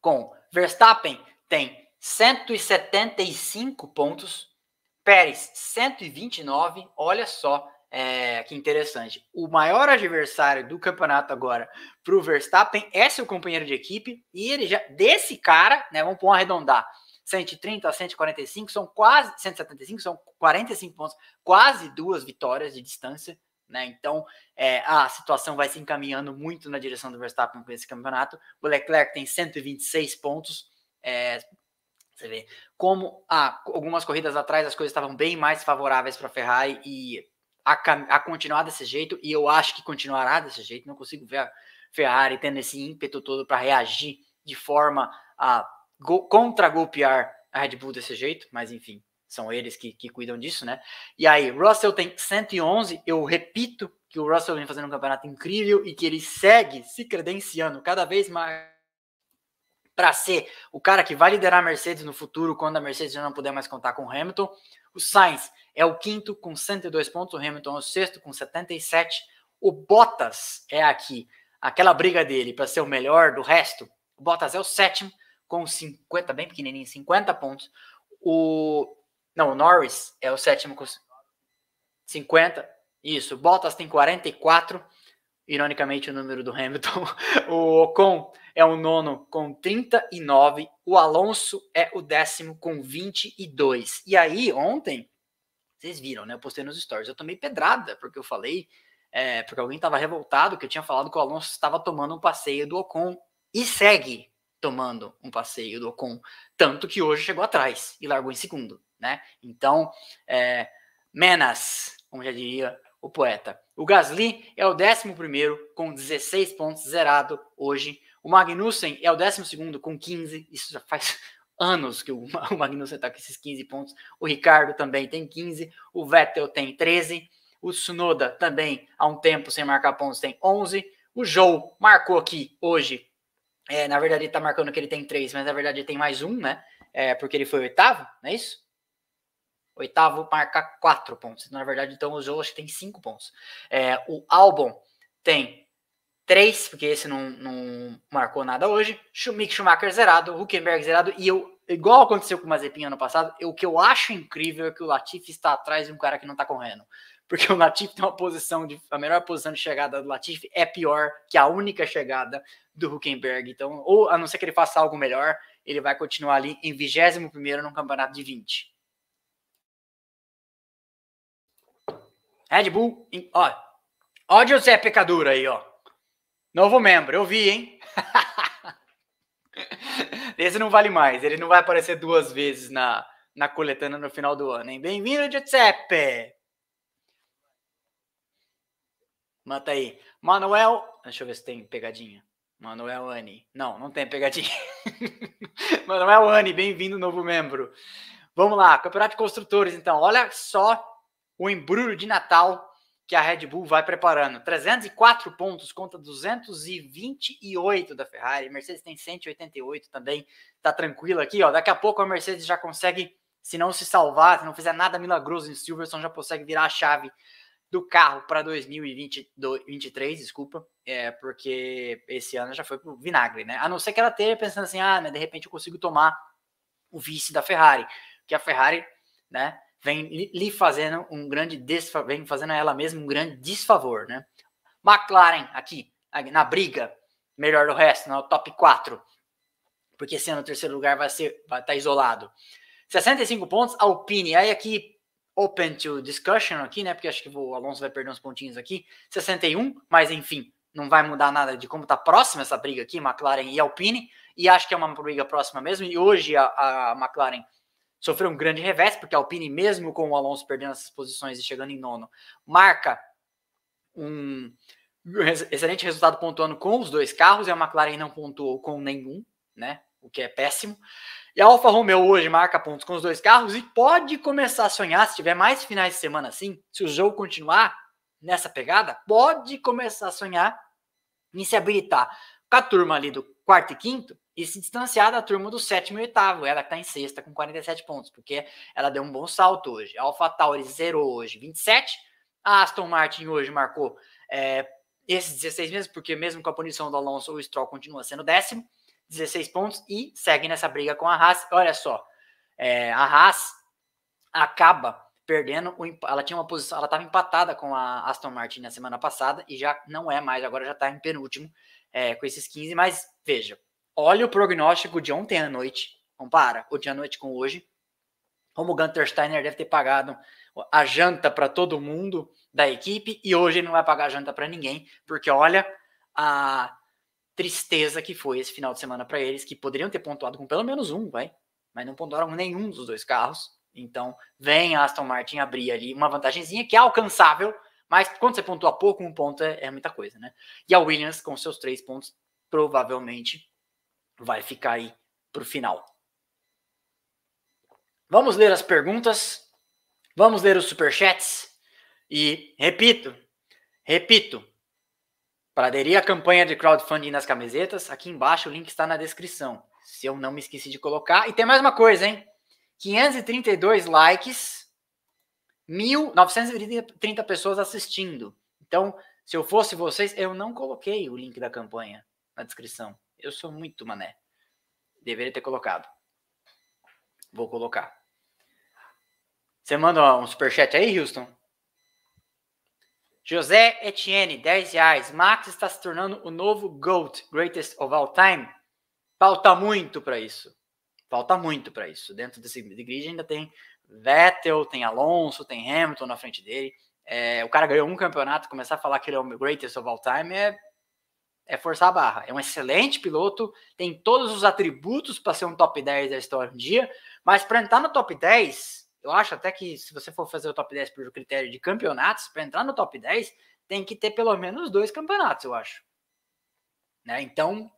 com Verstappen tem 175 pontos, Pérez 129, olha só é, que interessante. O maior adversário do campeonato agora para o Verstappen é seu companheiro de equipe, e ele já, desse cara, né, vamos pôr arredondar, 130 a 145 são quase 175 são 45 pontos, quase duas vitórias de distância, né? Então é, a situação vai se encaminhando muito na direção do Verstappen com esse campeonato. O Leclerc tem 126 pontos. É, você vê como ah, algumas corridas atrás as coisas estavam bem mais favoráveis para a Ferrari e a, a, continuar desse jeito, e eu acho que continuará desse jeito. Não consigo ver a Ferrari tendo esse ímpeto todo para reagir de forma a contra-golpear a Red Bull desse jeito, mas enfim, são eles que, que cuidam disso, né? E aí, Russell tem 111, eu repito que o Russell vem fazendo um campeonato incrível e que ele segue se credenciando cada vez mais para ser o cara que vai liderar a Mercedes no futuro, quando a Mercedes já não puder mais contar com o Hamilton. O Sainz é o quinto com 102 pontos, o Hamilton é o sexto com 77. O Bottas é aqui, aquela briga dele para ser o melhor do resto. O Bottas é o sétimo com 50, bem pequenininho, 50 pontos. O não, o Norris é o sétimo com 50. Isso, Bottas tem 44. Ironicamente, o número do Hamilton. O Ocon é o nono com 39. O Alonso é o décimo com 22. E aí, ontem, vocês viram, né? Eu postei nos stories. Eu tomei pedrada, porque eu falei. É, porque alguém estava revoltado que eu tinha falado que o Alonso estava tomando um passeio do Ocon. E segue tomando um passeio do Ocon, tanto que hoje chegou atrás e largou em segundo, né? Então, é, Menas, como já diria o poeta. O Gasly é o 11 com 16 pontos, zerado hoje. O Magnussen é o 12 com 15, isso já faz anos que o Magnussen está com esses 15 pontos. O Ricardo também tem 15, o Vettel tem 13, o Tsunoda também há um tempo sem marcar pontos tem 11. O Joe marcou aqui hoje é, na verdade, ele tá marcando que ele tem três, mas na verdade ele tem mais um, né? É, porque ele foi oitavo, não é isso? Oitavo marca quatro pontos. Na verdade, então o que tem cinco pontos. É, o Albon tem três, porque esse não, não marcou nada hoje. Mick Schumacher zerado, Huckenberg zerado. E eu, igual aconteceu com o Mazepin ano passado, o que eu acho incrível é que o Latifi está atrás de um cara que não tá correndo porque o Latifi tem uma posição de a melhor posição de chegada do Latifi é pior que a única chegada do Huckenberg. Então, ou a não ser que ele faça algo melhor, ele vai continuar ali em 21 primeiro no campeonato de 20. Red Bull, ó, ó José Pecadura aí, ó. Novo membro, eu vi, hein? Esse não vale mais, ele não vai aparecer duas vezes na, na coletânea no final do ano, hein? Bem-vindo, Giuseppe! Mata aí. Manuel. Deixa eu ver se tem pegadinha. Manuel Ani. Não, não tem pegadinha. Manuel Ani, bem-vindo, novo membro. Vamos lá, Campeonato de Construtores, então. Olha só o embrulho de Natal que a Red Bull vai preparando. 304 pontos contra 228 da Ferrari. Mercedes tem 188 também. Tá tranquilo aqui, ó. Daqui a pouco a Mercedes já consegue, se não se salvar, se não fizer nada milagroso em Silverstone, já consegue virar a chave do carro para 2023, desculpa, é porque esse ano já foi pro vinagre, né? A não ser que ela esteja pensando assim, ah, né, de repente eu consigo tomar o vice da Ferrari, que a Ferrari, né, vem lhe fazendo um grande desfavor, vem fazendo a ela mesma um grande desfavor, né? McLaren aqui na briga, melhor do resto, no top 4. Porque ano o terceiro lugar vai ser vai estar tá isolado. 65 pontos, Alpine. Aí aqui open to discussion aqui, né? Porque acho que o Alonso vai perder uns pontinhos aqui. 61, mas enfim, não vai mudar nada de como tá próxima essa briga aqui, McLaren e Alpine. E acho que é uma briga próxima mesmo. E hoje a, a McLaren sofreu um grande revés, porque a Alpine, mesmo com o Alonso perdendo essas posições e chegando em nono, marca um excelente resultado pontuando com os dois carros, e a McLaren não pontuou com nenhum, né? O que é péssimo. E a Alfa Romeo hoje marca pontos com os dois carros e pode começar a sonhar, se tiver mais finais de semana assim, se o jogo continuar nessa pegada, pode começar a sonhar em se habilitar com a turma ali do quarto e quinto e se distanciar da turma do sétimo e oitavo, ela que está em sexta com 47 pontos, porque ela deu um bom salto hoje. A Alpha Tauri zerou hoje 27, a Aston Martin hoje marcou é, esses 16 mesmo, porque mesmo com a punição do Alonso, o Stroll continua sendo décimo. 16 pontos e segue nessa briga com a Haas. Olha só, é, a Haas acaba perdendo, o, ela tinha uma posição, ela estava empatada com a Aston Martin na semana passada e já não é mais, agora já está em penúltimo é, com esses 15, mas veja, olha o prognóstico de ontem à noite, compara o dia à noite com hoje, como o Gunter Steiner deve ter pagado a janta para todo mundo da equipe e hoje ele não vai pagar a janta para ninguém, porque olha a tristeza que foi esse final de semana para eles, que poderiam ter pontuado com pelo menos um, vai, mas não pontuaram nenhum dos dois carros. Então, vem Aston Martin abrir ali uma vantagemzinha que é alcançável, mas quando você pontua pouco, um ponto é, é muita coisa, né? E a Williams, com seus três pontos, provavelmente vai ficar aí para o final. Vamos ler as perguntas, vamos ler os superchats e repito, repito, para aderir à campanha de crowdfunding nas camisetas, aqui embaixo o link está na descrição. Se eu não me esqueci de colocar. E tem mais uma coisa, hein? 532 likes, 1.930 pessoas assistindo. Então, se eu fosse vocês, eu não coloquei o link da campanha na descrição. Eu sou muito mané. Deveria ter colocado. Vou colocar. Você manda um superchat aí, Houston? José Etienne, 10 reais. Max está se tornando o novo GOAT, Greatest of All Time. Falta muito para isso. Falta muito para isso. Dentro desse grid ainda tem Vettel, tem Alonso, tem Hamilton na frente dele. É, o cara ganhou um campeonato, começar a falar que ele é o Greatest of All Time é, é forçar a barra. É um excelente piloto, tem todos os atributos para ser um top 10 da história um dia, mas para entrar no top 10, eu acho até que se você for fazer o top 10 por critério de campeonatos, para entrar no top 10, tem que ter pelo menos dois campeonatos, eu acho. Né? Então,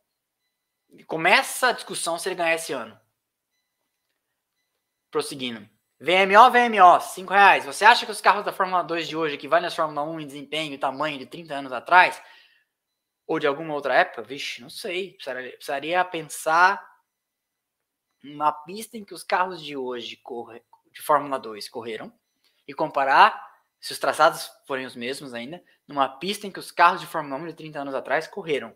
começa a discussão se ele ganhar esse ano. Prosseguindo. VMO, VMO, 5 reais. Você acha que os carros da Fórmula 2 de hoje, que valem a Fórmula 1 em desempenho e tamanho de 30 anos atrás, ou de alguma outra época? Vixe, não sei. Precisaria, precisaria pensar numa pista em que os carros de hoje correm, de Fórmula 2 correram e comparar, se os traçados forem os mesmos ainda, numa pista em que os carros de Fórmula 1 de 30 anos atrás correram.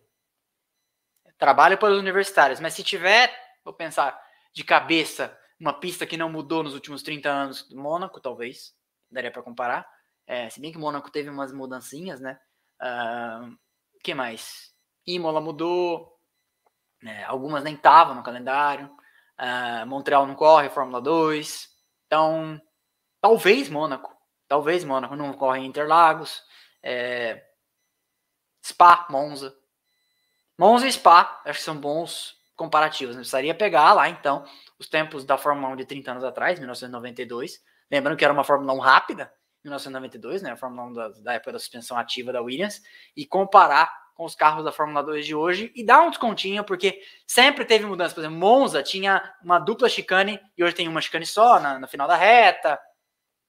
Trabalho para os universitários, mas se tiver, vou pensar de cabeça, uma pista que não mudou nos últimos 30 anos, Mônaco, talvez, daria para comparar. É, se bem que Mônaco teve umas mudancinhas, né? Uh, que mais? Imola mudou, né? algumas nem estavam no calendário. Uh, Montreal não corre, Fórmula 2. Então, talvez Mônaco, talvez Mônaco não corre em Interlagos, é, Spa, Monza. Monza e Spa, acho que são bons comparativos. Né? Precisaria pegar lá, então, os tempos da Fórmula 1 de 30 anos atrás, 1992. Lembrando que era uma Fórmula 1 rápida, 1992, né? A Fórmula 1 da, da época da suspensão ativa da Williams, e comparar com os carros da Fórmula 2 de hoje e dar um descontinho, porque sempre teve mudança. Por exemplo, Monza tinha uma dupla chicane e hoje tem uma chicane só na, final da reta.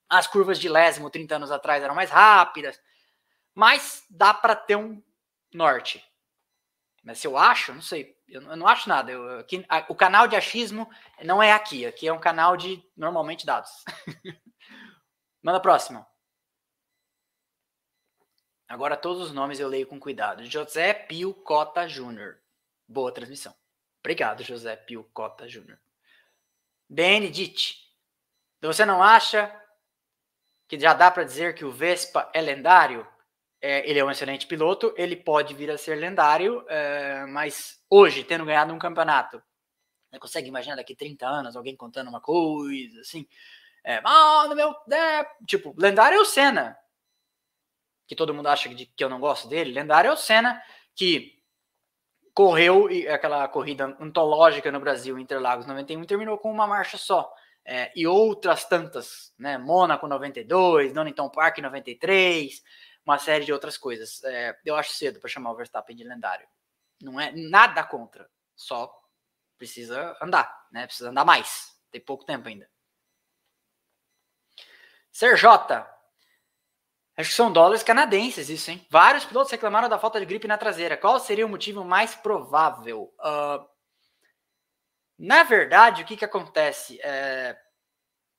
As curvas de lésimo 30 anos atrás eram mais rápidas. Mas dá para ter um norte. Mas se eu acho, não sei. Eu, não acho nada. Eu, aqui, a, o canal de achismo não é aqui. Aqui é um canal de normalmente dados. Manda a próxima. Agora todos os nomes eu leio com cuidado. José Pio Cota Júnior. Boa transmissão. Obrigado, José Pio Cota Júnior. Benedite. Você não acha que já dá para dizer que o Vespa é lendário? É, ele é um excelente piloto, ele pode vir a ser lendário, é, mas hoje, tendo ganhado um campeonato, consegue imaginar daqui 30 anos alguém contando uma coisa assim? É, ah, no meu. É, tipo, lendário é o Senna que todo mundo acha que, que eu não gosto dele, lendário é o Senna, que correu aquela corrida antológica no Brasil, Interlagos 91, terminou com uma marcha só. É, e outras tantas, né? Mônaco 92, Donington Park 93, uma série de outras coisas. É, eu acho cedo para chamar o Verstappen de lendário. Não é nada contra, só precisa andar, né? Precisa andar mais. Tem pouco tempo ainda. Serjota, Acho que são dólares canadenses, isso, hein? Vários pilotos reclamaram da falta de gripe na traseira. Qual seria o motivo mais provável? Uh, na verdade, o que, que acontece? É,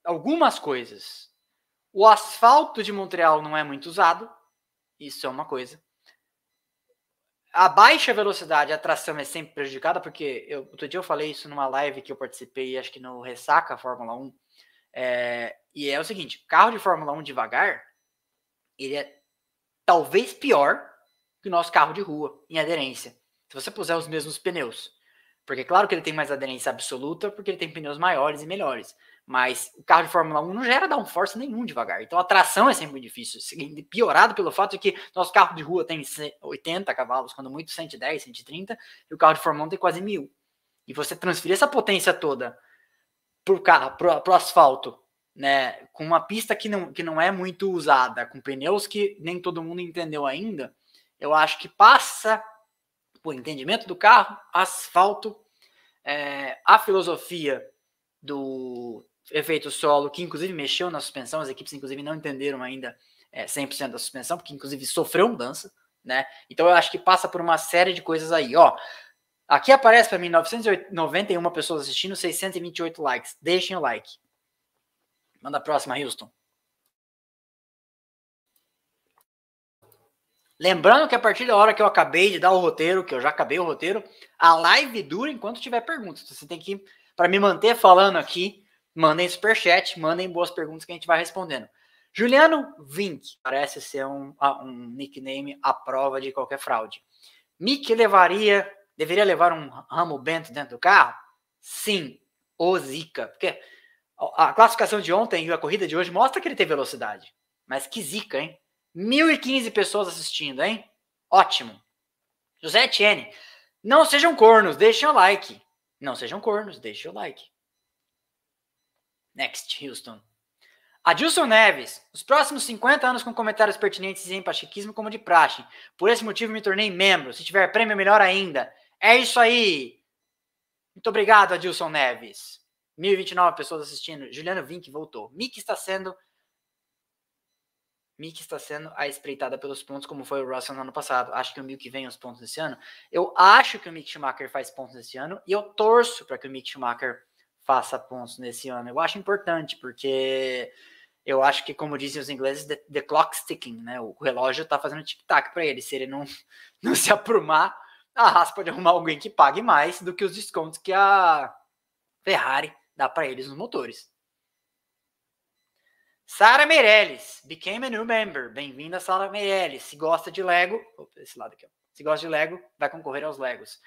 algumas coisas. O asfalto de Montreal não é muito usado. Isso é uma coisa. A baixa velocidade, a tração é sempre prejudicada, porque eu, outro dia eu falei isso numa live que eu participei, acho que no Ressaca Fórmula 1. É, e é o seguinte: carro de Fórmula 1 devagar ele é talvez pior que o nosso carro de rua em aderência. Se você puser os mesmos pneus. Porque claro que ele tem mais aderência absoluta, porque ele tem pneus maiores e melhores. Mas o carro de Fórmula 1 não gera downforce nenhum devagar. Então a tração é sempre difícil. Piorado pelo fato de que nosso carro de rua tem 80 cavalos, quando muito 110, 130, e o carro de Fórmula 1 tem quase mil. E você transferir essa potência toda para o carro, para o asfalto, né, com uma pista que não, que não é muito usada, com pneus que nem todo mundo entendeu ainda, eu acho que passa o entendimento do carro, asfalto, é, a filosofia do efeito solo, que inclusive mexeu na suspensão, as equipes inclusive não entenderam ainda é, 100% da suspensão, porque inclusive sofreu mudança, né? Então eu acho que passa por uma série de coisas aí, ó. Aqui aparece para mim 991 pessoas assistindo, 628 likes. Deixem o like. Manda a próxima, Houston. Lembrando que a partir da hora que eu acabei de dar o roteiro, que eu já acabei o roteiro, a live dura enquanto tiver perguntas. Você tem que, para me manter falando aqui, mandem superchat, mandem boas perguntas que a gente vai respondendo. Juliano Vink, parece ser um, um nickname à prova de qualquer fraude. Mick levaria, deveria levar um ramo bento dentro do carro? Sim, o Zika. Porque a classificação de ontem e a corrida de hoje mostra que ele tem velocidade. Mas que zica, hein? 1.015 pessoas assistindo, hein? Ótimo. José Etienne. Não sejam cornos, deixem o like. Não sejam cornos, deixem o like. Next, Houston. Adilson Neves. Os próximos 50 anos com comentários pertinentes e empachiquismo como de praxe. Por esse motivo me tornei membro. Se tiver prêmio, melhor ainda. É isso aí. Muito obrigado, Adilson Neves. 1029 pessoas assistindo. Juliano Vink voltou. Mick está sendo. Mick está sendo a espreitada pelos pontos, como foi o Russell no ano passado. Acho que o Mick vem aos pontos esse ano. Eu acho que o Mick Schumacher faz pontos esse ano e eu torço para que o Mick Schumacher faça pontos nesse ano. Eu acho importante, porque eu acho que, como dizem os ingleses, the, the clock's ticking, né? O relógio está fazendo tic-tac para ele. Se ele não, não se aprumar, a Haas pode arrumar alguém que pague mais do que os descontos que a Ferrari dá para eles nos motores. Sara Meirelles, became a new member. Bem-vinda, Sara Meirelles. Se gosta de Lego, opa, esse lado aqui, ó. se gosta de Lego, vai concorrer aos Legos.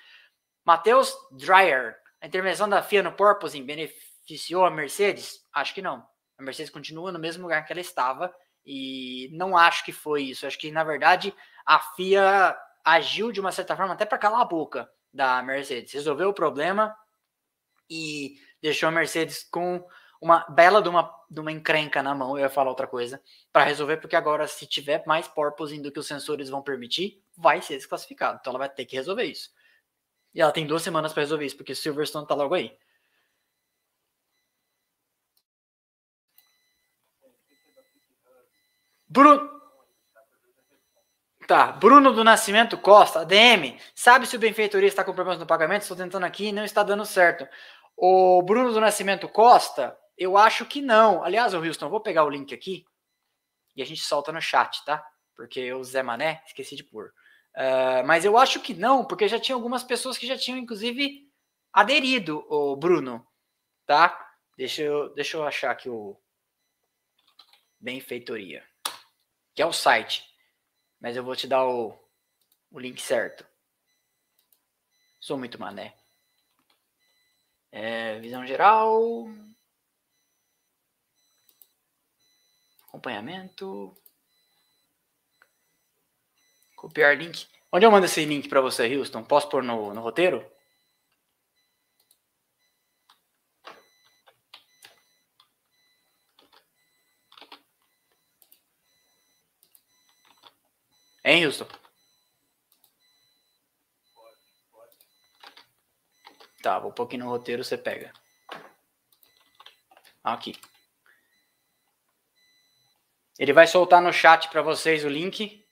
Matheus Dreyer, a intervenção da FIA no porpoising beneficiou a Mercedes? Acho que não. A Mercedes continua no mesmo lugar que ela estava e não acho que foi isso. Acho que, na verdade, a FIA agiu de uma certa forma até para calar a boca da Mercedes. Resolveu o problema e deixou a Mercedes com uma bela de uma, de uma encrenca na mão, eu ia falar outra coisa, para resolver, porque agora, se tiver mais porpoising do que os sensores vão permitir, vai ser desclassificado. Então ela vai ter que resolver isso. E ela tem duas semanas para resolver isso, porque Silverstone tá logo aí. Bruno. Tá, Bruno do Nascimento Costa, ADM, sabe se o benfeitoria está com problemas no pagamento? Estou tentando aqui e não está dando certo. O Bruno do Nascimento Costa, eu acho que não. Aliás, o Houston, vou pegar o link aqui e a gente solta no chat, tá? Porque o Zé Mané, esqueci de pôr. Uh, mas eu acho que não, porque já tinha algumas pessoas que já tinham, inclusive, aderido, o Bruno, tá? Deixa eu, deixa eu achar aqui o Benfeitoria, que é o site mas eu vou te dar o, o link certo. Sou muito mané. É, visão geral. Acompanhamento. Copiar link. Onde eu mando esse link para você, Houston? Posso pôr no, no roteiro? Hein, Houston? Tá, vou pôr aqui no roteiro, você pega. Aqui. Ele vai soltar no chat para vocês o link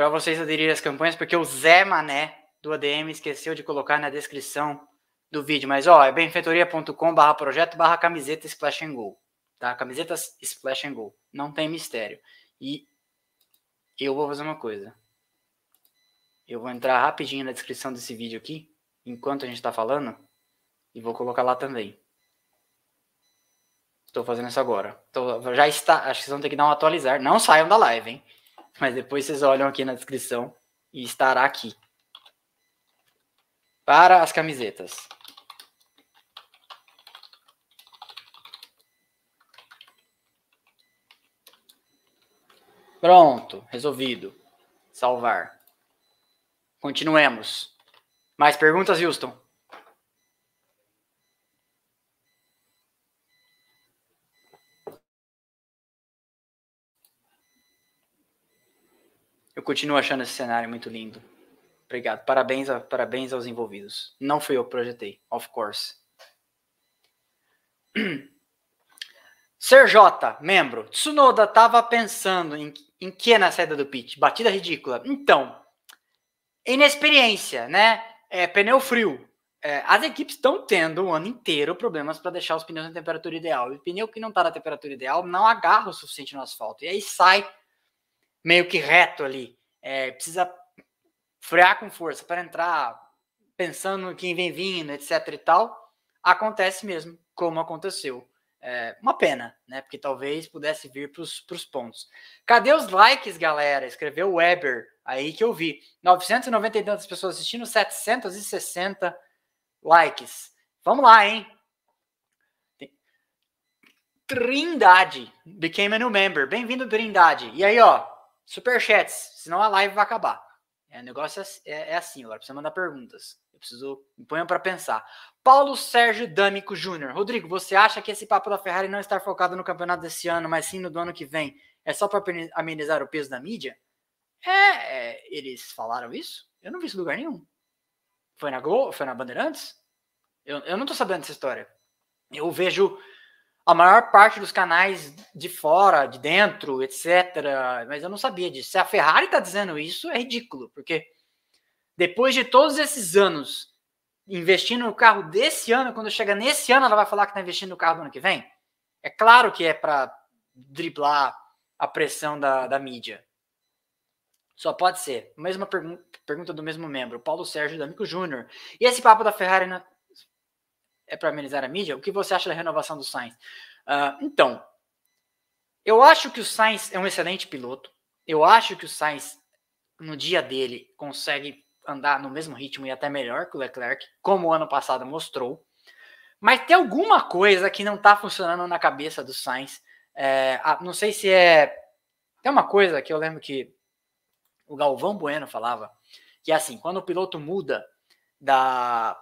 para vocês aderirem às campanhas, porque o Zé Mané do ADM esqueceu de colocar na descrição do vídeo. Mas ó, é benfeitoria.com barra projeto barra camiseta splash and go. Tá? Camisetas splash and go. Não tem mistério. E eu vou fazer uma coisa. Eu vou entrar rapidinho na descrição desse vídeo aqui, enquanto a gente está falando, e vou colocar lá também. Estou fazendo isso agora. Tô, já está. Acho que vocês vão ter que dar um atualizar. Não saiam da live, hein? Mas depois vocês olham aqui na descrição e estará aqui. Para as camisetas. Pronto, resolvido. Salvar. Continuemos. Mais perguntas, Houston? Eu continuo achando esse cenário muito lindo. Obrigado. Parabéns, a, parabéns aos envolvidos. Não fui eu que projetei, of course. J, membro. Tsunoda estava pensando em, em que na saída do pit? Batida ridícula. Então, inexperiência, né? É, pneu frio. É, as equipes estão tendo o ano inteiro problemas para deixar os pneus na temperatura ideal. E o pneu que não está na temperatura ideal não agarra o suficiente no asfalto. E aí sai meio que reto ali. É, precisa frear com força para entrar pensando em quem vem vindo, etc e tal. Acontece mesmo, como aconteceu é, uma pena, né? Porque talvez pudesse vir para os pontos. Cadê os likes, galera? Escreveu Weber aí que eu vi. 990 e tantas pessoas assistindo, 760 likes. Vamos lá, hein? Trindade became a new member. Bem-vindo, Trindade. E aí, ó, superchats, senão a live vai acabar. É, o negócio é, é, é assim, agora precisa mandar perguntas. Eu preciso, me ponham para pensar. Paulo Sérgio D'Amico Júnior. Rodrigo, você acha que esse papo da Ferrari não estar focado no campeonato desse ano, mas sim no do ano que vem, é só para amenizar o peso da mídia? É, é, eles falaram isso? Eu não vi isso em lugar nenhum. Foi na Globo? Foi na Bandeirantes? Eu, eu não tô sabendo dessa história. Eu vejo a maior parte dos canais de fora, de dentro, etc. Mas eu não sabia disso. Se a Ferrari tá dizendo isso, é ridículo, porque depois de todos esses anos investindo no carro desse ano, quando chega nesse ano, ela vai falar que está investindo no carro do ano que vem? É claro que é para driblar a pressão da, da mídia. Só pode ser. Mesma pergun pergunta do mesmo membro, Paulo Sérgio D'Amico Júnior. E esse papo da Ferrari na... é para amenizar a mídia? O que você acha da renovação do Sainz? Uh, então, eu acho que o Sainz é um excelente piloto. Eu acho que o Sainz, no dia dele, consegue andar no mesmo ritmo e até melhor que o Leclerc, como o ano passado mostrou. Mas tem alguma coisa que não está funcionando na cabeça do Sainz. É, não sei se é. Tem uma coisa que eu lembro que o Galvão Bueno falava, que é assim, quando o piloto muda da,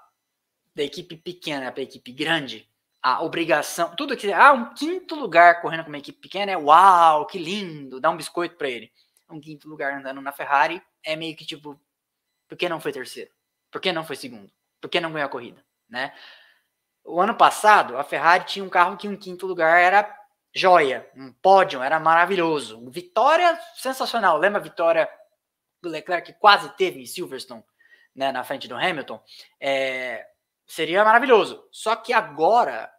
da equipe pequena para a equipe grande, a obrigação, tudo que ah, um quinto lugar correndo com uma equipe pequena é uau, que lindo, dá um biscoito para ele. Um quinto lugar andando na Ferrari é meio que tipo, por que não foi terceiro? Por que não foi segundo? Por que não ganhou a corrida, né? O ano passado, a Ferrari tinha um carro que um quinto lugar era joia, um pódio, era maravilhoso. Vitória sensacional. Lembra a vitória do Leclerc que quase teve em Silverstone, né, na frente do Hamilton? É, seria maravilhoso. Só que agora,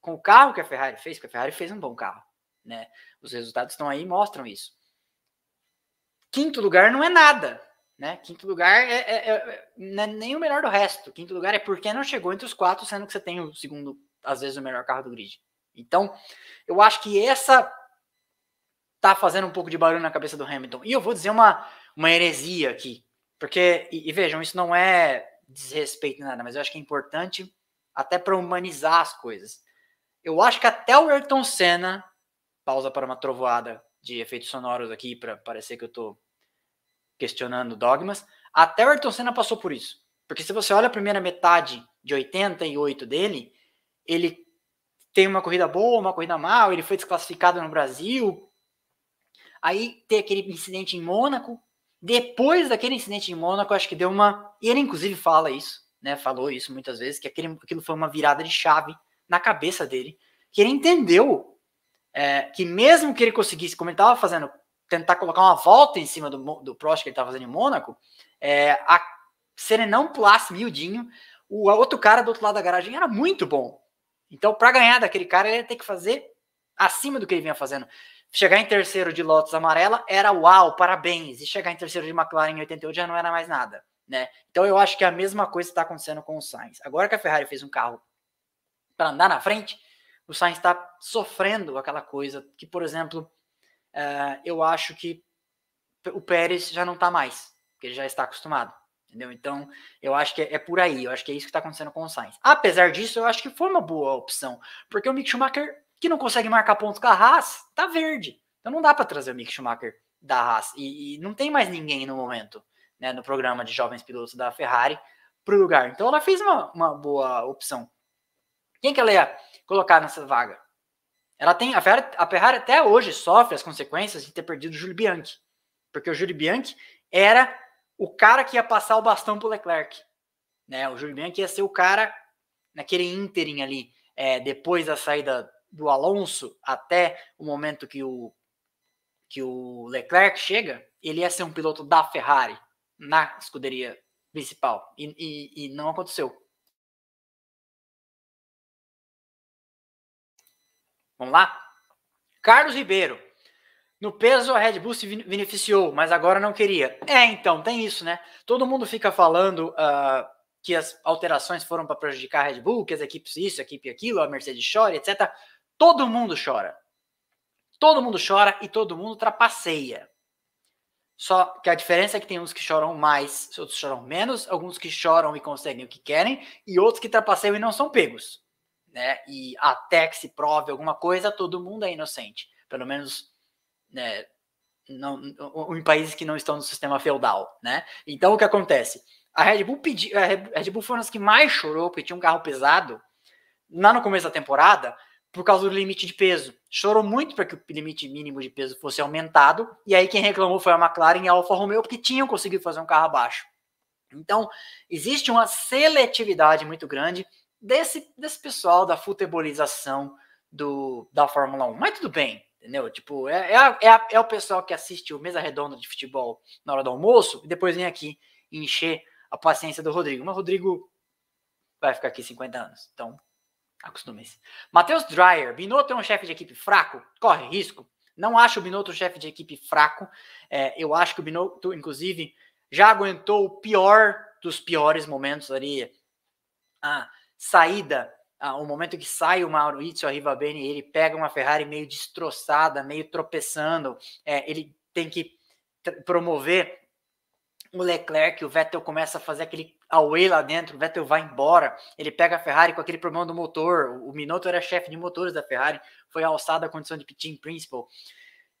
com o carro que a Ferrari fez, porque a Ferrari fez um bom carro, né? Os resultados estão aí e mostram isso. Quinto lugar não é nada, né? Quinto lugar é, é, é, não é nem o melhor do resto. Quinto lugar é porque não chegou entre os quatro, sendo que você tem o segundo, às vezes, o melhor carro do grid. Então, eu acho que essa tá fazendo um pouco de barulho na cabeça do Hamilton. E eu vou dizer uma, uma heresia aqui. Porque, e, e vejam, isso não é desrespeito nada, mas eu acho que é importante até para humanizar as coisas. Eu acho que até o Ayrton Senna, pausa para uma trovoada de efeitos sonoros aqui, para parecer que eu estou questionando dogmas, até o Ayrton Senna passou por isso. Porque se você olha a primeira metade de 88 dele, ele tem uma corrida boa, uma corrida mal, ele foi desclassificado no Brasil. Aí tem aquele incidente em Mônaco, depois daquele incidente em Mônaco, acho que deu uma. E ele, inclusive, fala isso, né? Falou isso muitas vezes, que aquele, aquilo foi uma virada de chave na cabeça dele. Que ele entendeu é, que, mesmo que ele conseguisse, como ele estava fazendo, tentar colocar uma volta em cima do, do Prost que ele estava fazendo em Mônaco, é, a, se ele não pulasse miudinho, o outro cara do outro lado da garagem era muito bom. Então, para ganhar daquele cara, ele ia ter que fazer acima do que ele vinha fazendo. Chegar em terceiro de Lotus amarela era uau, parabéns. E chegar em terceiro de McLaren em 88 já não era mais nada, né? Então eu acho que a mesma coisa está acontecendo com o Sainz. Agora que a Ferrari fez um carro para andar na frente, o Sainz está sofrendo aquela coisa que, por exemplo, uh, eu acho que o Pérez já não está mais, porque ele já está acostumado. Entendeu? Então, eu acho que é, é por aí. Eu acho que é isso que está acontecendo com o Sainz. Apesar disso, eu acho que foi uma boa opção. Porque o Mick Schumacher que não consegue marcar pontos com a Haas, tá verde. Então não dá para trazer o Mick Schumacher da Haas. E, e, não tem mais ninguém no momento, né, no programa de jovens pilotos da Ferrari para o lugar. Então ela fez uma, uma boa opção. Quem que ela ia colocar nessa vaga? Ela tem a Ferrari, a Ferrari até hoje sofre as consequências de ter perdido o Júlio Bianchi, porque o Júlio Bianchi era o cara que ia passar o bastão para Leclerc, né? O Júlio Bianchi ia ser o cara naquele ínterim ali, é, depois da saída do Alonso até o momento que o, que o Leclerc chega, ele ia ser um piloto da Ferrari na escuderia principal. E, e, e não aconteceu. Vamos lá? Carlos Ribeiro. No peso, a Red Bull se beneficiou, mas agora não queria. É, então, tem isso, né? Todo mundo fica falando uh, que as alterações foram para prejudicar a Red Bull, que as equipes isso, a equipe aquilo, a Mercedes chora, etc. Todo mundo chora. Todo mundo chora e todo mundo trapaceia. Só que a diferença é que tem uns que choram mais, outros choram menos, alguns que choram e conseguem o que querem, e outros que trapaceiam e não são pegos. Né? E até que se prove alguma coisa, todo mundo é inocente. Pelo menos né, não, em países que não estão no sistema feudal. Né? Então o que acontece? A Red Bull pediu, a Red Bull foi uma das que mais chorou, porque tinha um carro pesado lá no começo da temporada, por causa do limite de peso. Chorou muito para que o limite mínimo de peso fosse aumentado, e aí quem reclamou foi a McLaren e a Alfa Romeo, porque tinham conseguido fazer um carro abaixo. Então, existe uma seletividade muito grande desse, desse pessoal da futebolização do, da Fórmula 1. Mas tudo bem, entendeu? Tipo, é, é, é, é, o pessoal que assiste o mesa redonda de futebol na hora do almoço e depois vem aqui encher a paciência do Rodrigo. Mas o Rodrigo vai ficar aqui 50 anos. Então, Acostumem-se. Matheus Dreyer, Binotto é um chefe de equipe fraco? Corre risco? Não acho o Binotto um chefe de equipe fraco. É, eu acho que o Binotto, inclusive, já aguentou o pior dos piores momentos ali. A saída, o momento que sai o Maurizio Arrivabene, ele pega uma Ferrari meio destroçada, meio tropeçando. É, ele tem que promover o Leclerc, o Vettel começa a fazer aquele away lá dentro, o Vettel vai embora, ele pega a Ferrari com aquele problema do motor, o Minotto era chefe de motores da Ferrari, foi alçado à condição de team principal.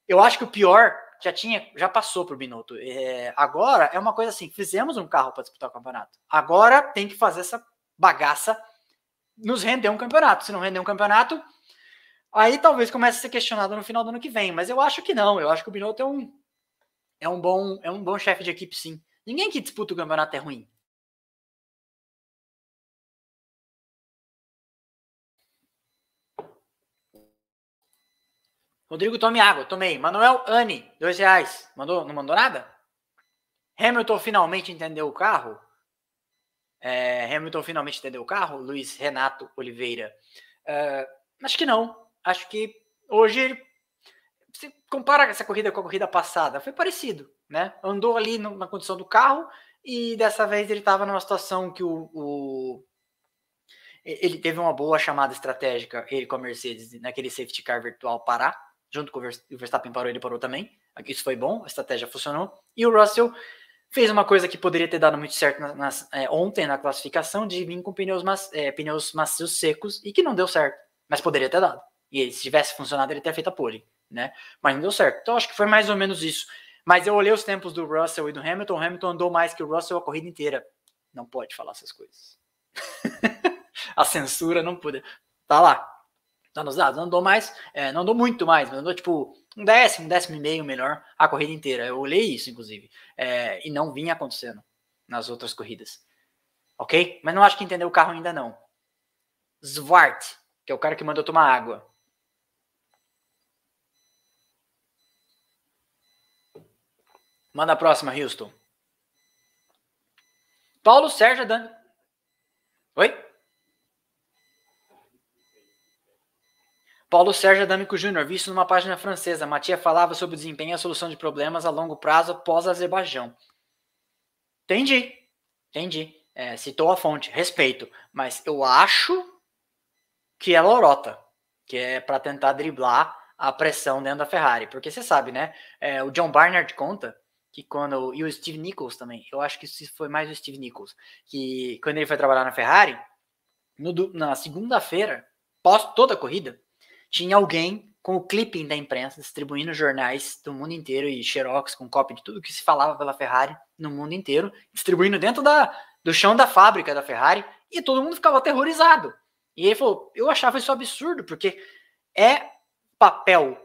Eu acho que o pior já tinha, já passou para o Binotto. É, agora é uma coisa assim: fizemos um carro para disputar o campeonato. Agora tem que fazer essa bagaça nos render um campeonato. Se não render um campeonato, aí talvez comece a ser questionado no final do ano que vem. Mas eu acho que não. Eu acho que o Binotto é um, é um bom, é um bom chefe de equipe, sim. Ninguém que disputa o campeonato é ruim. Rodrigo, tome água. Tomei. Manuel Ani, dois reais. Mandou? Não mandou nada? Hamilton finalmente entendeu o carro? É, Hamilton finalmente entendeu o carro? Luiz Renato Oliveira. Uh, acho que não. Acho que hoje, se compara essa corrida com a corrida passada, foi parecido. Né? Andou ali no, na condição do carro e dessa vez ele estava numa situação que o, o, ele teve uma boa chamada estratégica, ele com a Mercedes, naquele safety car virtual parar junto com o Verstappen parou, ele parou também. Isso foi bom, a estratégia funcionou. E o Russell fez uma coisa que poderia ter dado muito certo na, na, é, ontem na classificação, de vir com pneus, é, pneus macios secos, e que não deu certo, mas poderia ter dado. E se tivesse funcionado, ele teria feito a pole, né? Mas não deu certo. Então acho que foi mais ou menos isso. Mas eu olhei os tempos do Russell e do Hamilton. O Hamilton andou mais que o Russell a corrida inteira. Não pode falar essas coisas. a censura não pode. Tá lá. Tá nos dados. Andou mais, é, não andou muito mais, mas andou tipo um décimo, um décimo e meio melhor a corrida inteira. Eu olhei isso, inclusive. É, e não vinha acontecendo nas outras corridas. Ok? Mas não acho que entendeu o carro ainda não. Zwart, que é o cara que mandou tomar água. Manda a próxima, Houston. Paulo Sérgio dando. Oi? Paulo Sérgio Adâmico Júnior, visto numa página francesa, Matia falava sobre o desempenho e a solução de problemas a longo prazo após Azerbaijão. Entendi, entendi. É, citou a fonte, respeito. Mas eu acho que é lorota, que é para tentar driblar a pressão dentro da Ferrari. Porque você sabe, né? É, o John Barnard conta que quando. E o Steve Nichols também. Eu acho que isso foi mais o Steve Nichols. Que quando ele foi trabalhar na Ferrari, no, na segunda-feira, pós toda a corrida, tinha alguém com o clipping da imprensa distribuindo jornais do mundo inteiro e xerox com cópia de tudo que se falava pela Ferrari no mundo inteiro, distribuindo dentro da, do chão da fábrica da Ferrari e todo mundo ficava aterrorizado. E ele falou: eu achava isso absurdo, porque é papel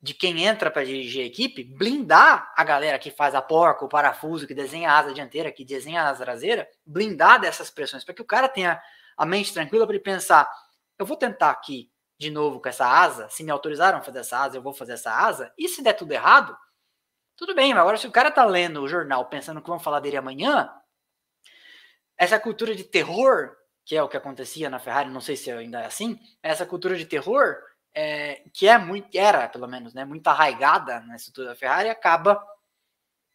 de quem entra para dirigir a equipe blindar a galera que faz a porca, o parafuso, que desenha a asa dianteira, que desenha a asa traseira, blindar dessas pressões, para que o cara tenha a mente tranquila para ele pensar: eu vou tentar aqui de novo com essa asa, se me autorizaram a fazer essa asa, eu vou fazer essa asa, e se der tudo errado, tudo bem, mas agora se o cara tá lendo o jornal pensando que vão falar dele amanhã, essa cultura de terror, que é o que acontecia na Ferrari, não sei se ainda é assim, essa cultura de terror, é, que é muito, era pelo menos, né, muito arraigada na estrutura da Ferrari, acaba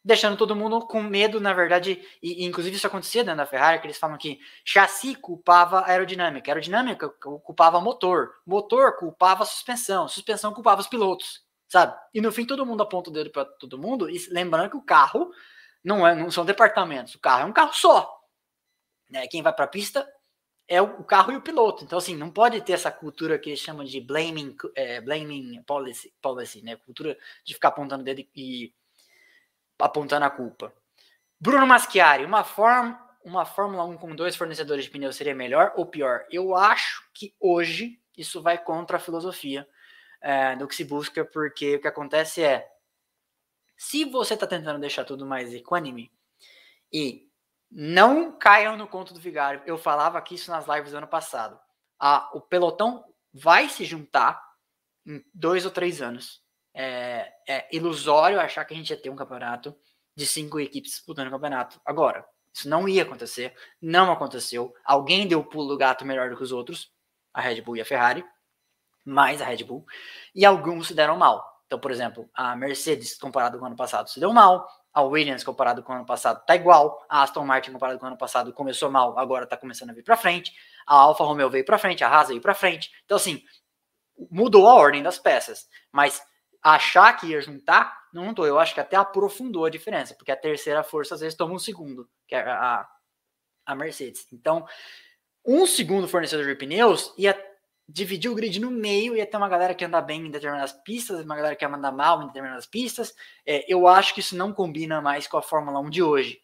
deixando todo mundo com medo, na verdade, e, e, inclusive isso acontecia dentro da Ferrari, que eles falam que chassi culpava aerodinâmica, aerodinâmica culpava motor, motor culpava suspensão, suspensão culpava os pilotos, sabe? E no fim todo mundo aponta o dedo para todo mundo, e lembrando que o carro não, é, não são departamentos, o carro é um carro só. Né? Quem vai para a pista é o, carro e o piloto. Então, assim, não pode ter essa cultura que eles chamam de blaming, é, blaming policy, policy, né? Cultura de ficar apontando o dedo e apontando a culpa. Bruno Maschiari, uma, form, uma Fórmula 1 com dois fornecedores de pneus seria melhor ou pior? Eu acho que hoje isso vai contra a filosofia é, do que se busca, porque o que acontece é, se você está tentando deixar tudo mais equânime e não caiam no conto do vigário, eu falava aqui isso nas lives do ano passado, a, o pelotão vai se juntar em dois ou três anos é, é ilusório achar que a gente ia ter um campeonato de cinco equipes disputando o campeonato. Agora, isso não ia acontecer, não aconteceu. Alguém deu o pulo do gato melhor do que os outros, a Red Bull e a Ferrari, mais a Red Bull, e alguns se deram mal. Então, por exemplo, a Mercedes, comparado com o ano passado, se deu mal, a Williams, comparado com o ano passado, tá igual, a Aston Martin, comparado com o ano passado, começou mal, agora tá começando a vir para frente, a Alfa Romeo veio para frente, a Haas veio para frente. Então, assim, mudou a ordem das peças, mas achar que ia juntar, não juntou. Eu acho que até aprofundou a diferença, porque a terceira força às vezes toma um segundo, que é a, a Mercedes. Então, um segundo fornecedor de pneus ia dividir o grid no meio, ia ter uma galera que anda bem em determinadas pistas, uma galera que anda mal em determinadas pistas. É, eu acho que isso não combina mais com a Fórmula 1 de hoje.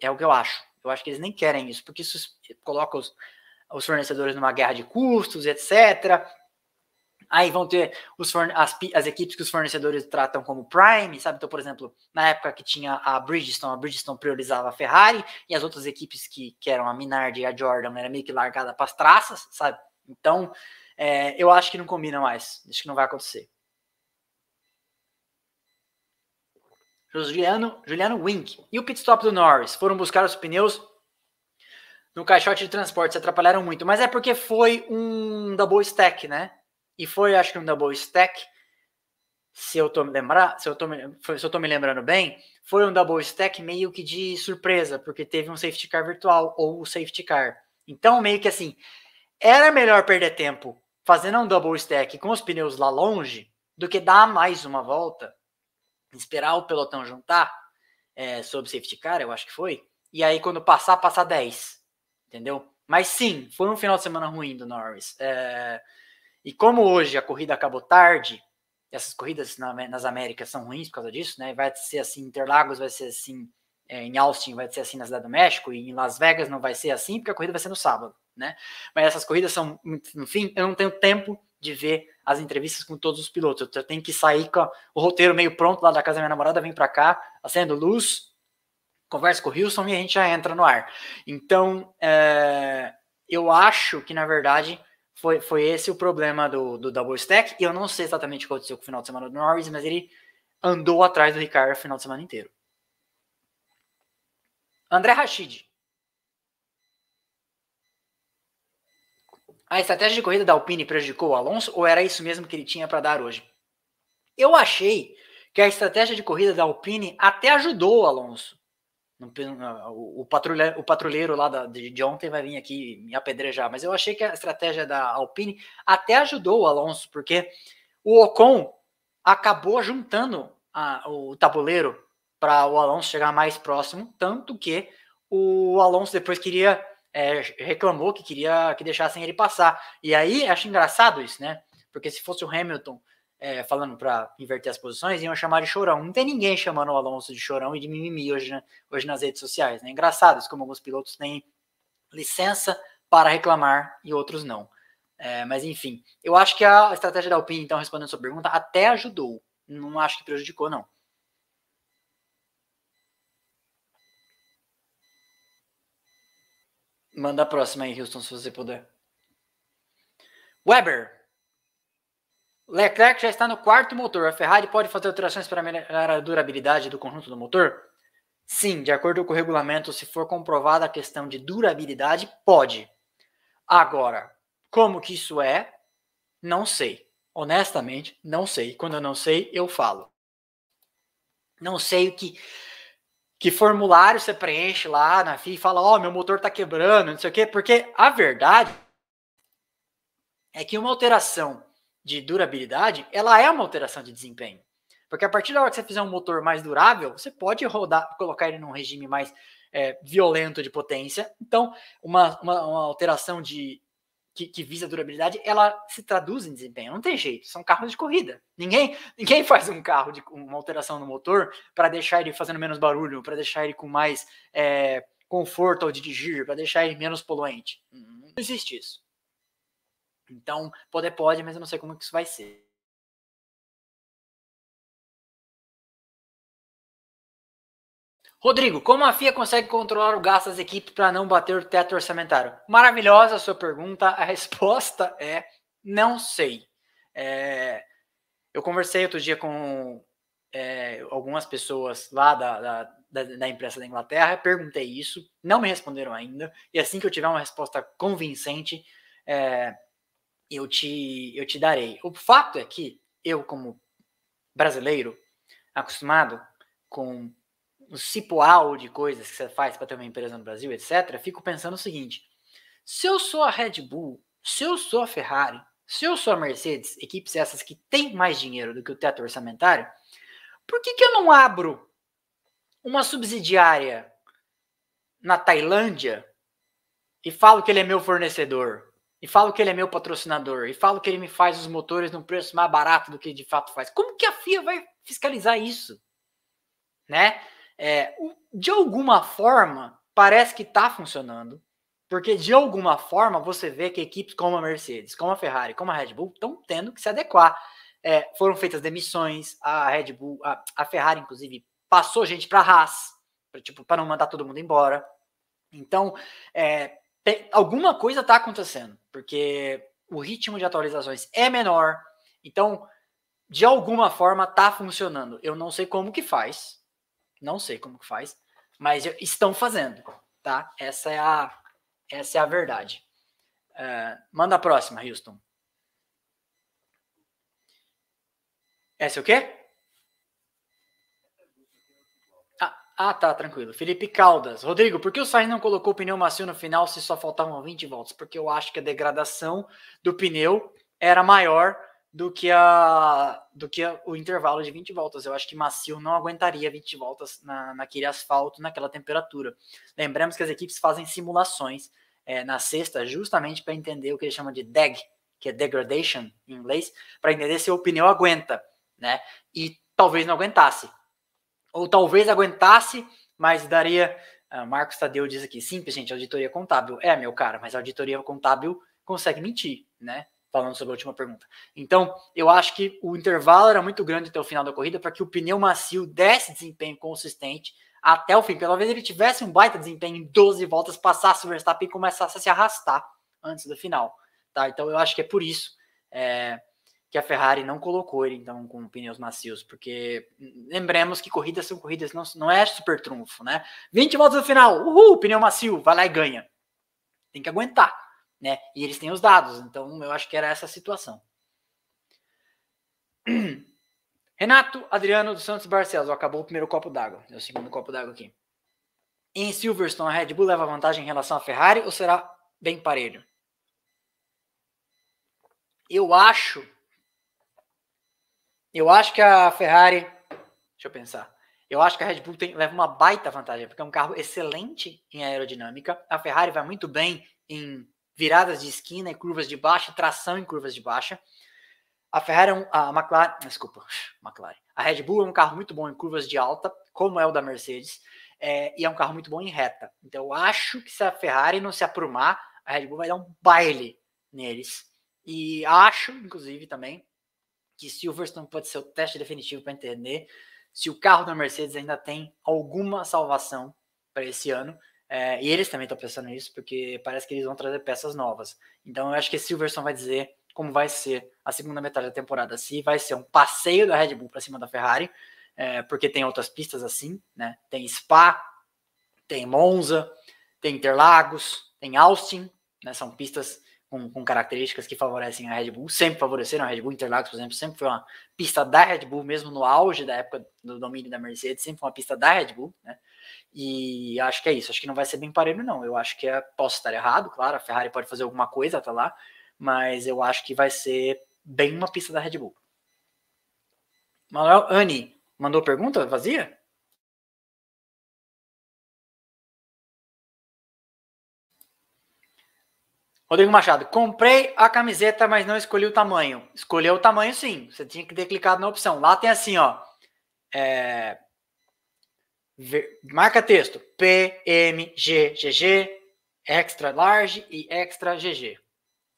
É o que eu acho. Eu acho que eles nem querem isso, porque isso coloca os, os fornecedores numa guerra de custos, etc. Aí vão ter os as, as, equipes que os fornecedores tratam como Prime, sabe? Então, por exemplo, na época que tinha a Bridgestone, a Bridgestone priorizava a Ferrari, e as outras equipes que, que eram a Minardi e a Jordan era meio que largada para as traças, sabe? Então, é, eu acho que não combina mais. Acho que não vai acontecer. Juliano, Juliano Wink. E o pit stop do Norris? Foram buscar os pneus no caixote de transporte, se atrapalharam muito. Mas é porque foi um double stack, né? E foi, acho que um double stack, se eu tô me lembrar, se eu tô se eu tô me lembrando bem, foi um double stack meio que de surpresa, porque teve um safety car virtual ou o safety car. Então, meio que assim, era melhor perder tempo fazendo um double stack com os pneus lá longe do que dar mais uma volta, esperar o pelotão juntar é, sob safety car, eu acho que foi, e aí quando passar, passar 10, entendeu? Mas sim, foi um final de semana ruim do Norris. É, e como hoje a corrida acabou tarde, essas corridas na, nas Américas são ruins por causa disso, né? Vai ser assim, Interlagos vai ser assim, é, em Austin vai ser assim na Cidade do México, e em Las Vegas não vai ser assim, porque a corrida vai ser no sábado né? Mas essas corridas são, no fim, eu não tenho tempo de ver as entrevistas com todos os pilotos. Eu tenho que sair com o roteiro meio pronto lá da casa da minha namorada, vem para cá, acendo luz, converso com o Wilson e a gente já entra no ar. Então, é, eu acho que, na verdade, foi, foi esse o problema do, do double stack. E eu não sei exatamente o que aconteceu com o final de semana do Norris, mas ele andou atrás do Ricardo o final de semana inteiro. André Rachid. A estratégia de corrida da Alpine prejudicou o Alonso ou era isso mesmo que ele tinha para dar hoje? Eu achei que a estratégia de corrida da Alpine até ajudou o Alonso. O, patrulheiro, o patrulheiro lá da, de ontem vai vir aqui me apedrejar, mas eu achei que a estratégia da Alpine até ajudou o Alonso, porque o Ocon acabou juntando a, o tabuleiro para o Alonso chegar mais próximo, tanto que o Alonso depois queria é, reclamou que queria que deixassem ele passar. E aí acho engraçado isso, né? Porque se fosse o Hamilton é, falando para inverter as posições, iam chamar de chorão. Não tem ninguém chamando o Alonso de chorão e de mimimi hoje, né? hoje nas redes sociais. Né? Engraçado isso, como alguns pilotos têm licença para reclamar e outros não. É, mas enfim, eu acho que a estratégia da Alpine, então, respondendo a sua pergunta, até ajudou. Não acho que prejudicou, não. Manda a próxima aí, Houston, se você puder. Weber. Leclerc já está no quarto motor. A Ferrari pode fazer alterações para melhorar a durabilidade do conjunto do motor? Sim, de acordo com o regulamento, se for comprovada a questão de durabilidade, pode. Agora, como que isso é? Não sei. Honestamente, não sei. Quando eu não sei, eu falo. Não sei o que que formulário você preenche lá na FIA e fala, ó, oh, meu motor tá quebrando, não sei o quê, porque a verdade é que uma alteração de durabilidade, ela é uma alteração de desempenho. Porque a partir da hora que você fizer um motor mais durável, você pode rodar, colocar ele num regime mais é, violento de potência. Então, uma, uma, uma alteração de, que, que, visa durabilidade, ela se traduz em desempenho. Não tem jeito, são carros de corrida. Ninguém, ninguém faz um carro de uma alteração no motor para deixar ele fazendo menos barulho, para deixar ele com mais é, conforto ao dirigir, para deixar ele menos poluente. Não existe isso. Então, poder pode, mas eu não sei como que isso vai ser. Rodrigo, como a FIA consegue controlar o gasto das equipes para não bater o teto orçamentário? Maravilhosa a sua pergunta. A resposta é não sei. É, eu conversei outro dia com é, algumas pessoas lá da, da, da, da, imprensa da Inglaterra, perguntei isso, não me responderam ainda, e assim que eu tiver uma resposta convincente, é, eu, te, eu te darei. O fato é que eu, como brasileiro, acostumado com o cipoal de coisas que você faz para ter uma empresa no Brasil, etc., fico pensando o seguinte: se eu sou a Red Bull, se eu sou a Ferrari, se eu sou a Mercedes, equipes essas que têm mais dinheiro do que o teto orçamentário, por que, que eu não abro uma subsidiária na Tailândia e falo que ele é meu fornecedor? e falo que ele é meu patrocinador, e falo que ele me faz os motores num preço mais barato do que de fato faz. Como que a FIA vai fiscalizar isso? Né? É, de alguma forma, parece que está funcionando, porque de alguma forma você vê que equipes como a Mercedes, como a Ferrari, como a Red Bull estão tendo que se adequar. É, foram feitas demissões, a Red Bull, a, a Ferrari, inclusive, passou gente para a Haas, para tipo, não mandar todo mundo embora. Então, é, tem, alguma coisa está acontecendo, porque o ritmo de atualizações é menor. Então, de alguma forma, está funcionando. Eu não sei como que faz, não sei como que faz, mas estão fazendo, tá? Essa é a, essa é a verdade. Uh, manda a próxima, Houston. Essa é o quê? Ah, tá, tranquilo. Felipe Caldas. Rodrigo, por que o Sainz não colocou o pneu macio no final se só faltavam 20 voltas? Porque eu acho que a degradação do pneu era maior do que, a, do que a, o intervalo de 20 voltas. Eu acho que macio não aguentaria 20 voltas na, naquele asfalto, naquela temperatura. Lembramos que as equipes fazem simulações é, na sexta, justamente para entender o que eles chamam de DEG, que é degradation em inglês, para entender se o pneu aguenta, né? E talvez não aguentasse ou talvez aguentasse, mas daria. Uh, Marcos Tadeu diz aqui, simples, gente, auditoria contábil. É, meu cara, mas a auditoria contábil consegue mentir, né? Falando sobre a última pergunta. Então, eu acho que o intervalo era muito grande até o final da corrida para que o pneu macio desse desempenho consistente até o fim. Pela vez ele tivesse um baita desempenho em 12 voltas, passasse o Verstappen e começasse a se arrastar antes do final. Tá? Então, eu acho que é por isso. É, que a Ferrari não colocou ele então com pneus macios, porque lembremos que corridas são corridas, não, não é super trunfo, né? 20 voltas no final, uhul, pneu macio, vai lá e ganha. Tem que aguentar, né? E eles têm os dados, então eu acho que era essa a situação. Renato Adriano dos Santos Barcelos, acabou o primeiro copo d'água, é o segundo copo d'água aqui. Em Silverstone, a Red Bull leva vantagem em relação à Ferrari ou será bem parelho? Eu acho eu acho que a Ferrari. Deixa eu pensar. Eu acho que a Red Bull tem, leva uma baita vantagem, porque é um carro excelente em aerodinâmica. A Ferrari vai muito bem em viradas de esquina e curvas de baixa, tração em curvas de baixa. A Ferrari é um, a McLaren, desculpa, McLaren. A Red Bull é um carro muito bom em curvas de alta, como é o da Mercedes, é, e é um carro muito bom em reta. Então eu acho que se a Ferrari não se aprumar, a Red Bull vai dar um baile neles. E acho, inclusive, também que Silverstone pode ser o teste definitivo para entender se o carro da Mercedes ainda tem alguma salvação para esse ano. É, e eles também estão pensando nisso, porque parece que eles vão trazer peças novas. Então eu acho que Silverstone vai dizer como vai ser a segunda metade da temporada. Se vai ser um passeio da Red Bull para cima da Ferrari, é, porque tem outras pistas assim, né? Tem Spa, tem Monza, tem Interlagos, tem Austin, né? São pistas com, com, características que favorecem a Red Bull, sempre favoreceram a Red Bull. Interlagos, por exemplo, sempre foi uma pista da Red Bull, mesmo no auge da época do domínio da Mercedes, sempre foi uma pista da Red Bull, né? E acho que é isso. Acho que não vai ser bem parelho, não. Eu acho que é, posso estar errado, claro. A Ferrari pode fazer alguma coisa até lá, mas eu acho que vai ser bem uma pista da Red Bull. Manuel Ani mandou pergunta vazia? Rodrigo Machado, comprei a camiseta, mas não escolhi o tamanho. Escolheu o tamanho sim. Você tinha que ter clicado na opção. Lá tem assim, ó. É, marca texto PMGGG, Extra Large e Extra GG.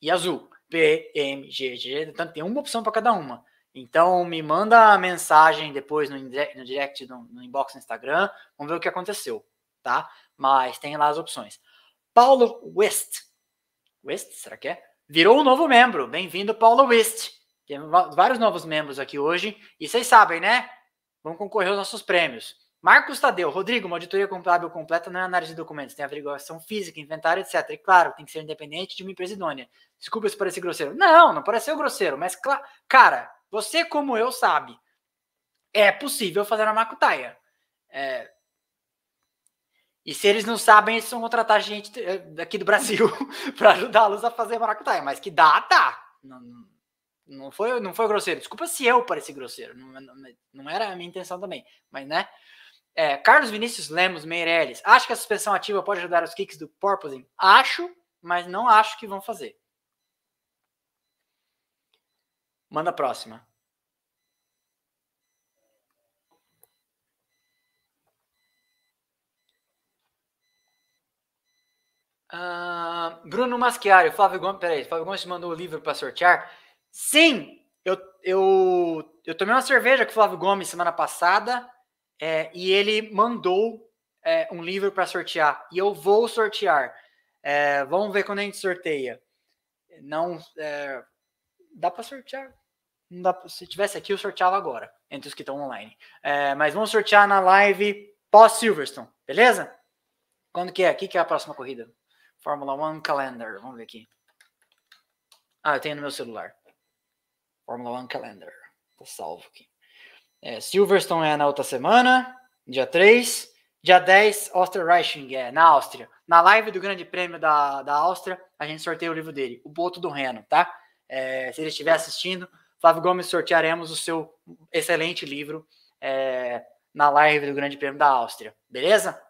E azul, PMGGG. Então tem uma opção para cada uma. Então me manda a mensagem depois no, no direct, no, no inbox no Instagram. Vamos ver o que aconteceu, tá? Mas tem lá as opções. Paulo West West, será que é? Virou um novo membro. Bem-vindo, Paulo West. Tem vários novos membros aqui hoje. E vocês sabem, né? Vão concorrer aos nossos prêmios. Marcos Tadeu, Rodrigo, uma auditoria contábil completa não é análise de documentos, tem averiguação física, inventário, etc. E claro, tem que ser independente de uma empresa idônea. Desculpa se parecer grosseiro. Não, não pareceu grosseiro, mas cara, você como eu sabe, é possível fazer a Macutaia. É, e se eles não sabem, eles vão contratar gente eh, daqui do Brasil para ajudá-los a fazer maracutaia. Mas que dá, tá. Não, não, foi, não foi grosseiro. Desculpa se eu pareci grosseiro. Não, não, não era a minha intenção também. Mas, né? É, Carlos Vinícius Lemos Meirelles. Acho que a suspensão ativa pode ajudar os kicks do porpoising? Acho, mas não acho que vão fazer. Manda a próxima. Uh, Bruno Maschiari, Flávio Gomes, peraí, Flávio Gomes mandou o livro para sortear. Sim, eu, eu, eu tomei uma cerveja com o Flávio Gomes semana passada é, e ele mandou é, um livro para sortear e eu vou sortear. É, vamos ver quando a gente sorteia. Não é, dá para sortear. Não dá, se tivesse aqui, eu sorteava agora entre os que estão online. É, mas vamos sortear na live pós Silverstone, beleza? Quando que é? Aqui que é a próxima corrida? Fórmula 1 Calendar. Vamos ver aqui. Ah, eu tenho no meu celular. Fórmula 1 Calendar. Tá salvo aqui. É, Silverstone é na outra semana, dia 3. Dia 10, Osterreiching, é na Áustria. Na live do Grande Prêmio da, da Áustria, a gente sorteia o livro dele, O Boto do Reno, tá? É, se ele estiver assistindo, Flávio Gomes, sortearemos o seu excelente livro é, na live do Grande Prêmio da Áustria, beleza?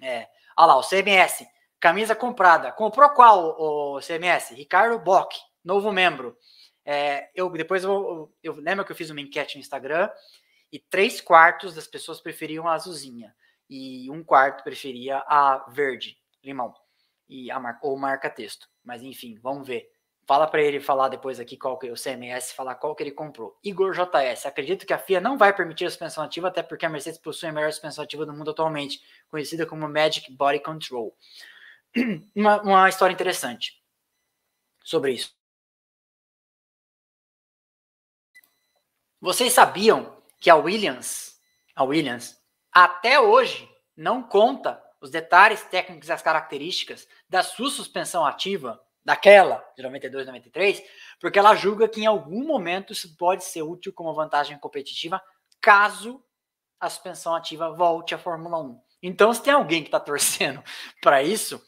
É, olha lá, o CMS. Camisa comprada. Comprou qual, o CMS? Ricardo Bock, novo membro. É, eu depois eu, eu, lembro que eu fiz uma enquete no Instagram e três quartos das pessoas preferiam a azulzinha e um quarto preferia a verde, limão, e a marca, ou marca texto. Mas enfim, vamos ver. Fala para ele falar depois aqui qual que o CMS, falar qual que ele comprou. Igor JS, acredito que a FIA não vai permitir a suspensão ativa, até porque a Mercedes possui a melhor suspensão ativa do mundo atualmente, conhecida como Magic Body Control. uma, uma história interessante sobre isso. Vocês sabiam que a Williams, a Williams, até hoje não conta os detalhes técnicos e as características da sua suspensão ativa, daquela de 92, 93, porque ela julga que em algum momento isso pode ser útil como vantagem competitiva caso a suspensão ativa volte à Fórmula 1. Então, se tem alguém que está torcendo para isso,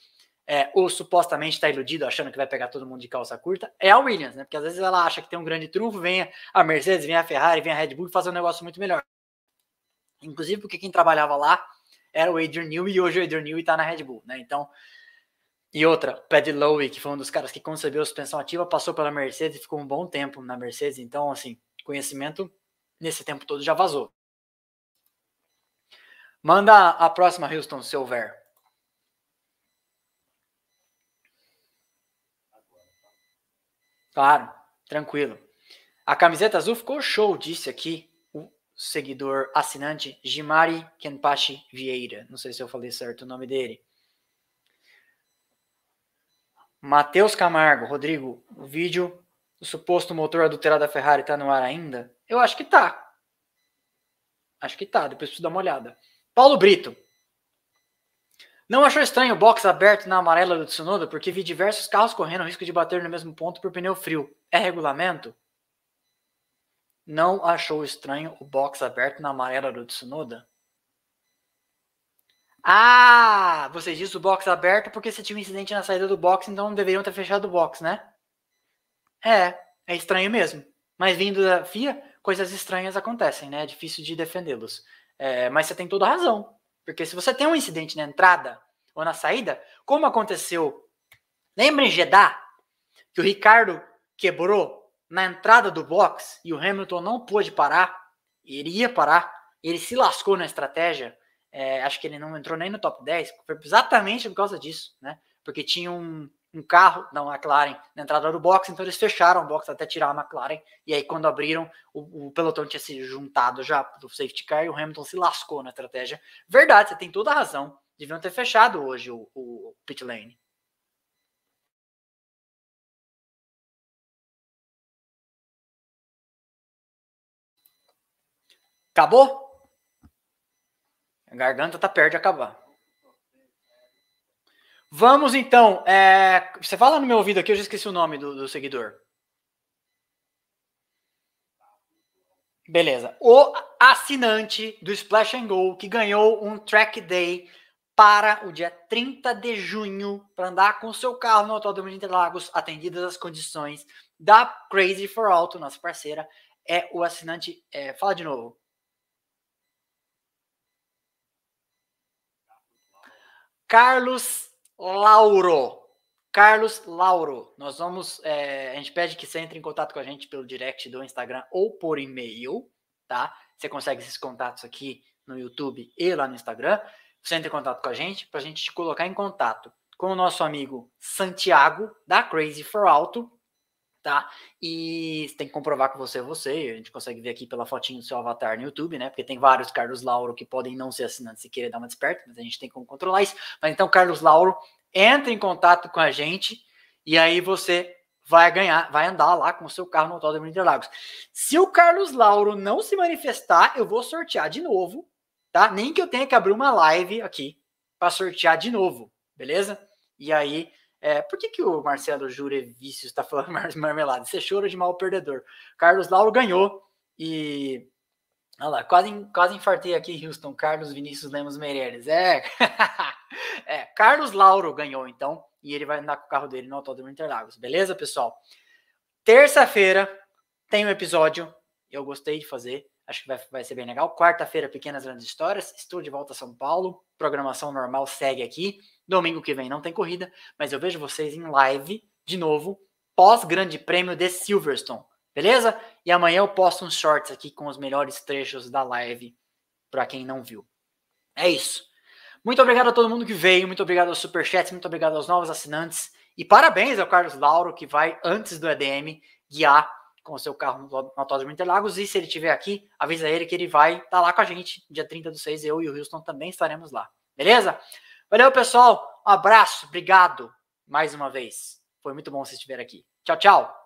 é, ou supostamente está iludido, achando que vai pegar todo mundo de calça curta, é a Williams, né? Porque às vezes ela acha que tem um grande trunfo, vem a Mercedes, vem a Ferrari, vem a Red Bull e faz um negócio muito melhor. Inclusive porque quem trabalhava lá era o Adrian Newey e hoje o Adrian Newey está na Red Bull, né? Então, e outra, Paddy Lowe, que foi um dos caras que concebeu a suspensão ativa, passou pela Mercedes e ficou um bom tempo na Mercedes. Então, assim, conhecimento nesse tempo todo já vazou. Manda a próxima, Houston, se houver. Claro, tranquilo. A camiseta azul ficou show, disse aqui o seguidor assinante Jimari Kenpachi Vieira. Não sei se eu falei certo o nome dele. Matheus Camargo, Rodrigo, o vídeo do suposto motor adulterado da Ferrari tá no ar ainda? Eu acho que tá. Acho que tá, depois preciso dar uma olhada. Paulo Brito, não achou estranho o box aberto na amarela do Tsunoda porque vi diversos carros correndo o risco de bater no mesmo ponto por pneu frio. É regulamento? Não achou estranho o box aberto na amarela do Tsunoda? Ah, você disse o box aberto porque você tinha um incidente na saída do box, então não deveriam ter fechado o box, né? É, é estranho mesmo. Mas vindo da FIA, coisas estranhas acontecem, né? É difícil de defendê-los. É, mas você tem toda a razão. Porque se você tem um incidente na entrada ou na saída, como aconteceu, lembra em Jeddah, que o Ricardo quebrou na entrada do box e o Hamilton não pôde parar, ele ia parar, ele se lascou na estratégia, é, acho que ele não entrou nem no top 10, foi exatamente por causa disso, né? Porque tinha um, um carro da McLaren na entrada do box, então eles fecharam o box até tirar a McLaren, e aí quando abriram, o, o, pelotão tinha se juntado já do safety car e o Hamilton se lascou na estratégia. Verdade, você tem toda a razão, deviam ter fechado hoje o, o pit lane. Acabou? A garganta tá perto de acabar. Vamos então. É, você fala no meu ouvido aqui, eu já esqueci o nome do, do seguidor. Beleza. O assinante do Splash and Go que ganhou um track day para o dia 30 de junho para andar com seu carro no Autódromo de Interlagos, atendidas as condições da Crazy for Auto, nossa parceira, é o assinante. É, fala de novo. Carlos Lauro. Carlos Lauro. Nós vamos. É, a gente pede que você entre em contato com a gente pelo direct do Instagram ou por e-mail, tá? Você consegue esses contatos aqui no YouTube e lá no Instagram. Você entra em contato com a gente para a gente te colocar em contato com o nosso amigo Santiago, da Crazy for Auto, tá? E tem que comprovar que você é você. A gente consegue ver aqui pela fotinho do seu avatar no YouTube, né? Porque tem vários Carlos Lauro que podem não ser assinantes se querer dar uma desperta, mas a gente tem como controlar isso. Mas então, Carlos Lauro entra em contato com a gente e aí você vai ganhar, vai andar lá com o seu carro no Autódromo Interlagos. Se o Carlos Lauro não se manifestar, eu vou sortear de novo, tá? Nem que eu tenha que abrir uma live aqui para sortear de novo, beleza? E aí, é, por que, que o Marcelo Jure Vícios está falando marmelada? Você chora de mal perdedor. Carlos Lauro ganhou e Olha lá, quase, quase infartei aqui, Houston. Carlos Vinícius Lemos Meireles. É. é, Carlos Lauro ganhou, então. E ele vai andar com o carro dele no Autódromo Interlagos. Beleza, pessoal? Terça-feira tem um episódio. Eu gostei de fazer. Acho que vai, vai ser bem legal. Quarta-feira, Pequenas Grandes Histórias. Estou de volta a São Paulo. Programação normal segue aqui. Domingo que vem não tem corrida, mas eu vejo vocês em live de novo, pós Grande Prêmio de Silverstone. Beleza? E amanhã eu posto uns shorts aqui com os melhores trechos da live para quem não viu. É isso. Muito obrigado a todo mundo que veio, muito obrigado aos superchats, muito obrigado aos novos assinantes e parabéns ao Carlos Lauro que vai antes do EDM guiar com o seu carro no Autódromo Interlagos e se ele estiver aqui, avisa ele que ele vai estar tá lá com a gente dia 30 do 6, eu e o Houston também estaremos lá. Beleza? Valeu, pessoal. Um abraço, obrigado mais uma vez. Foi muito bom vocês estiverem aqui. Tchau, tchau.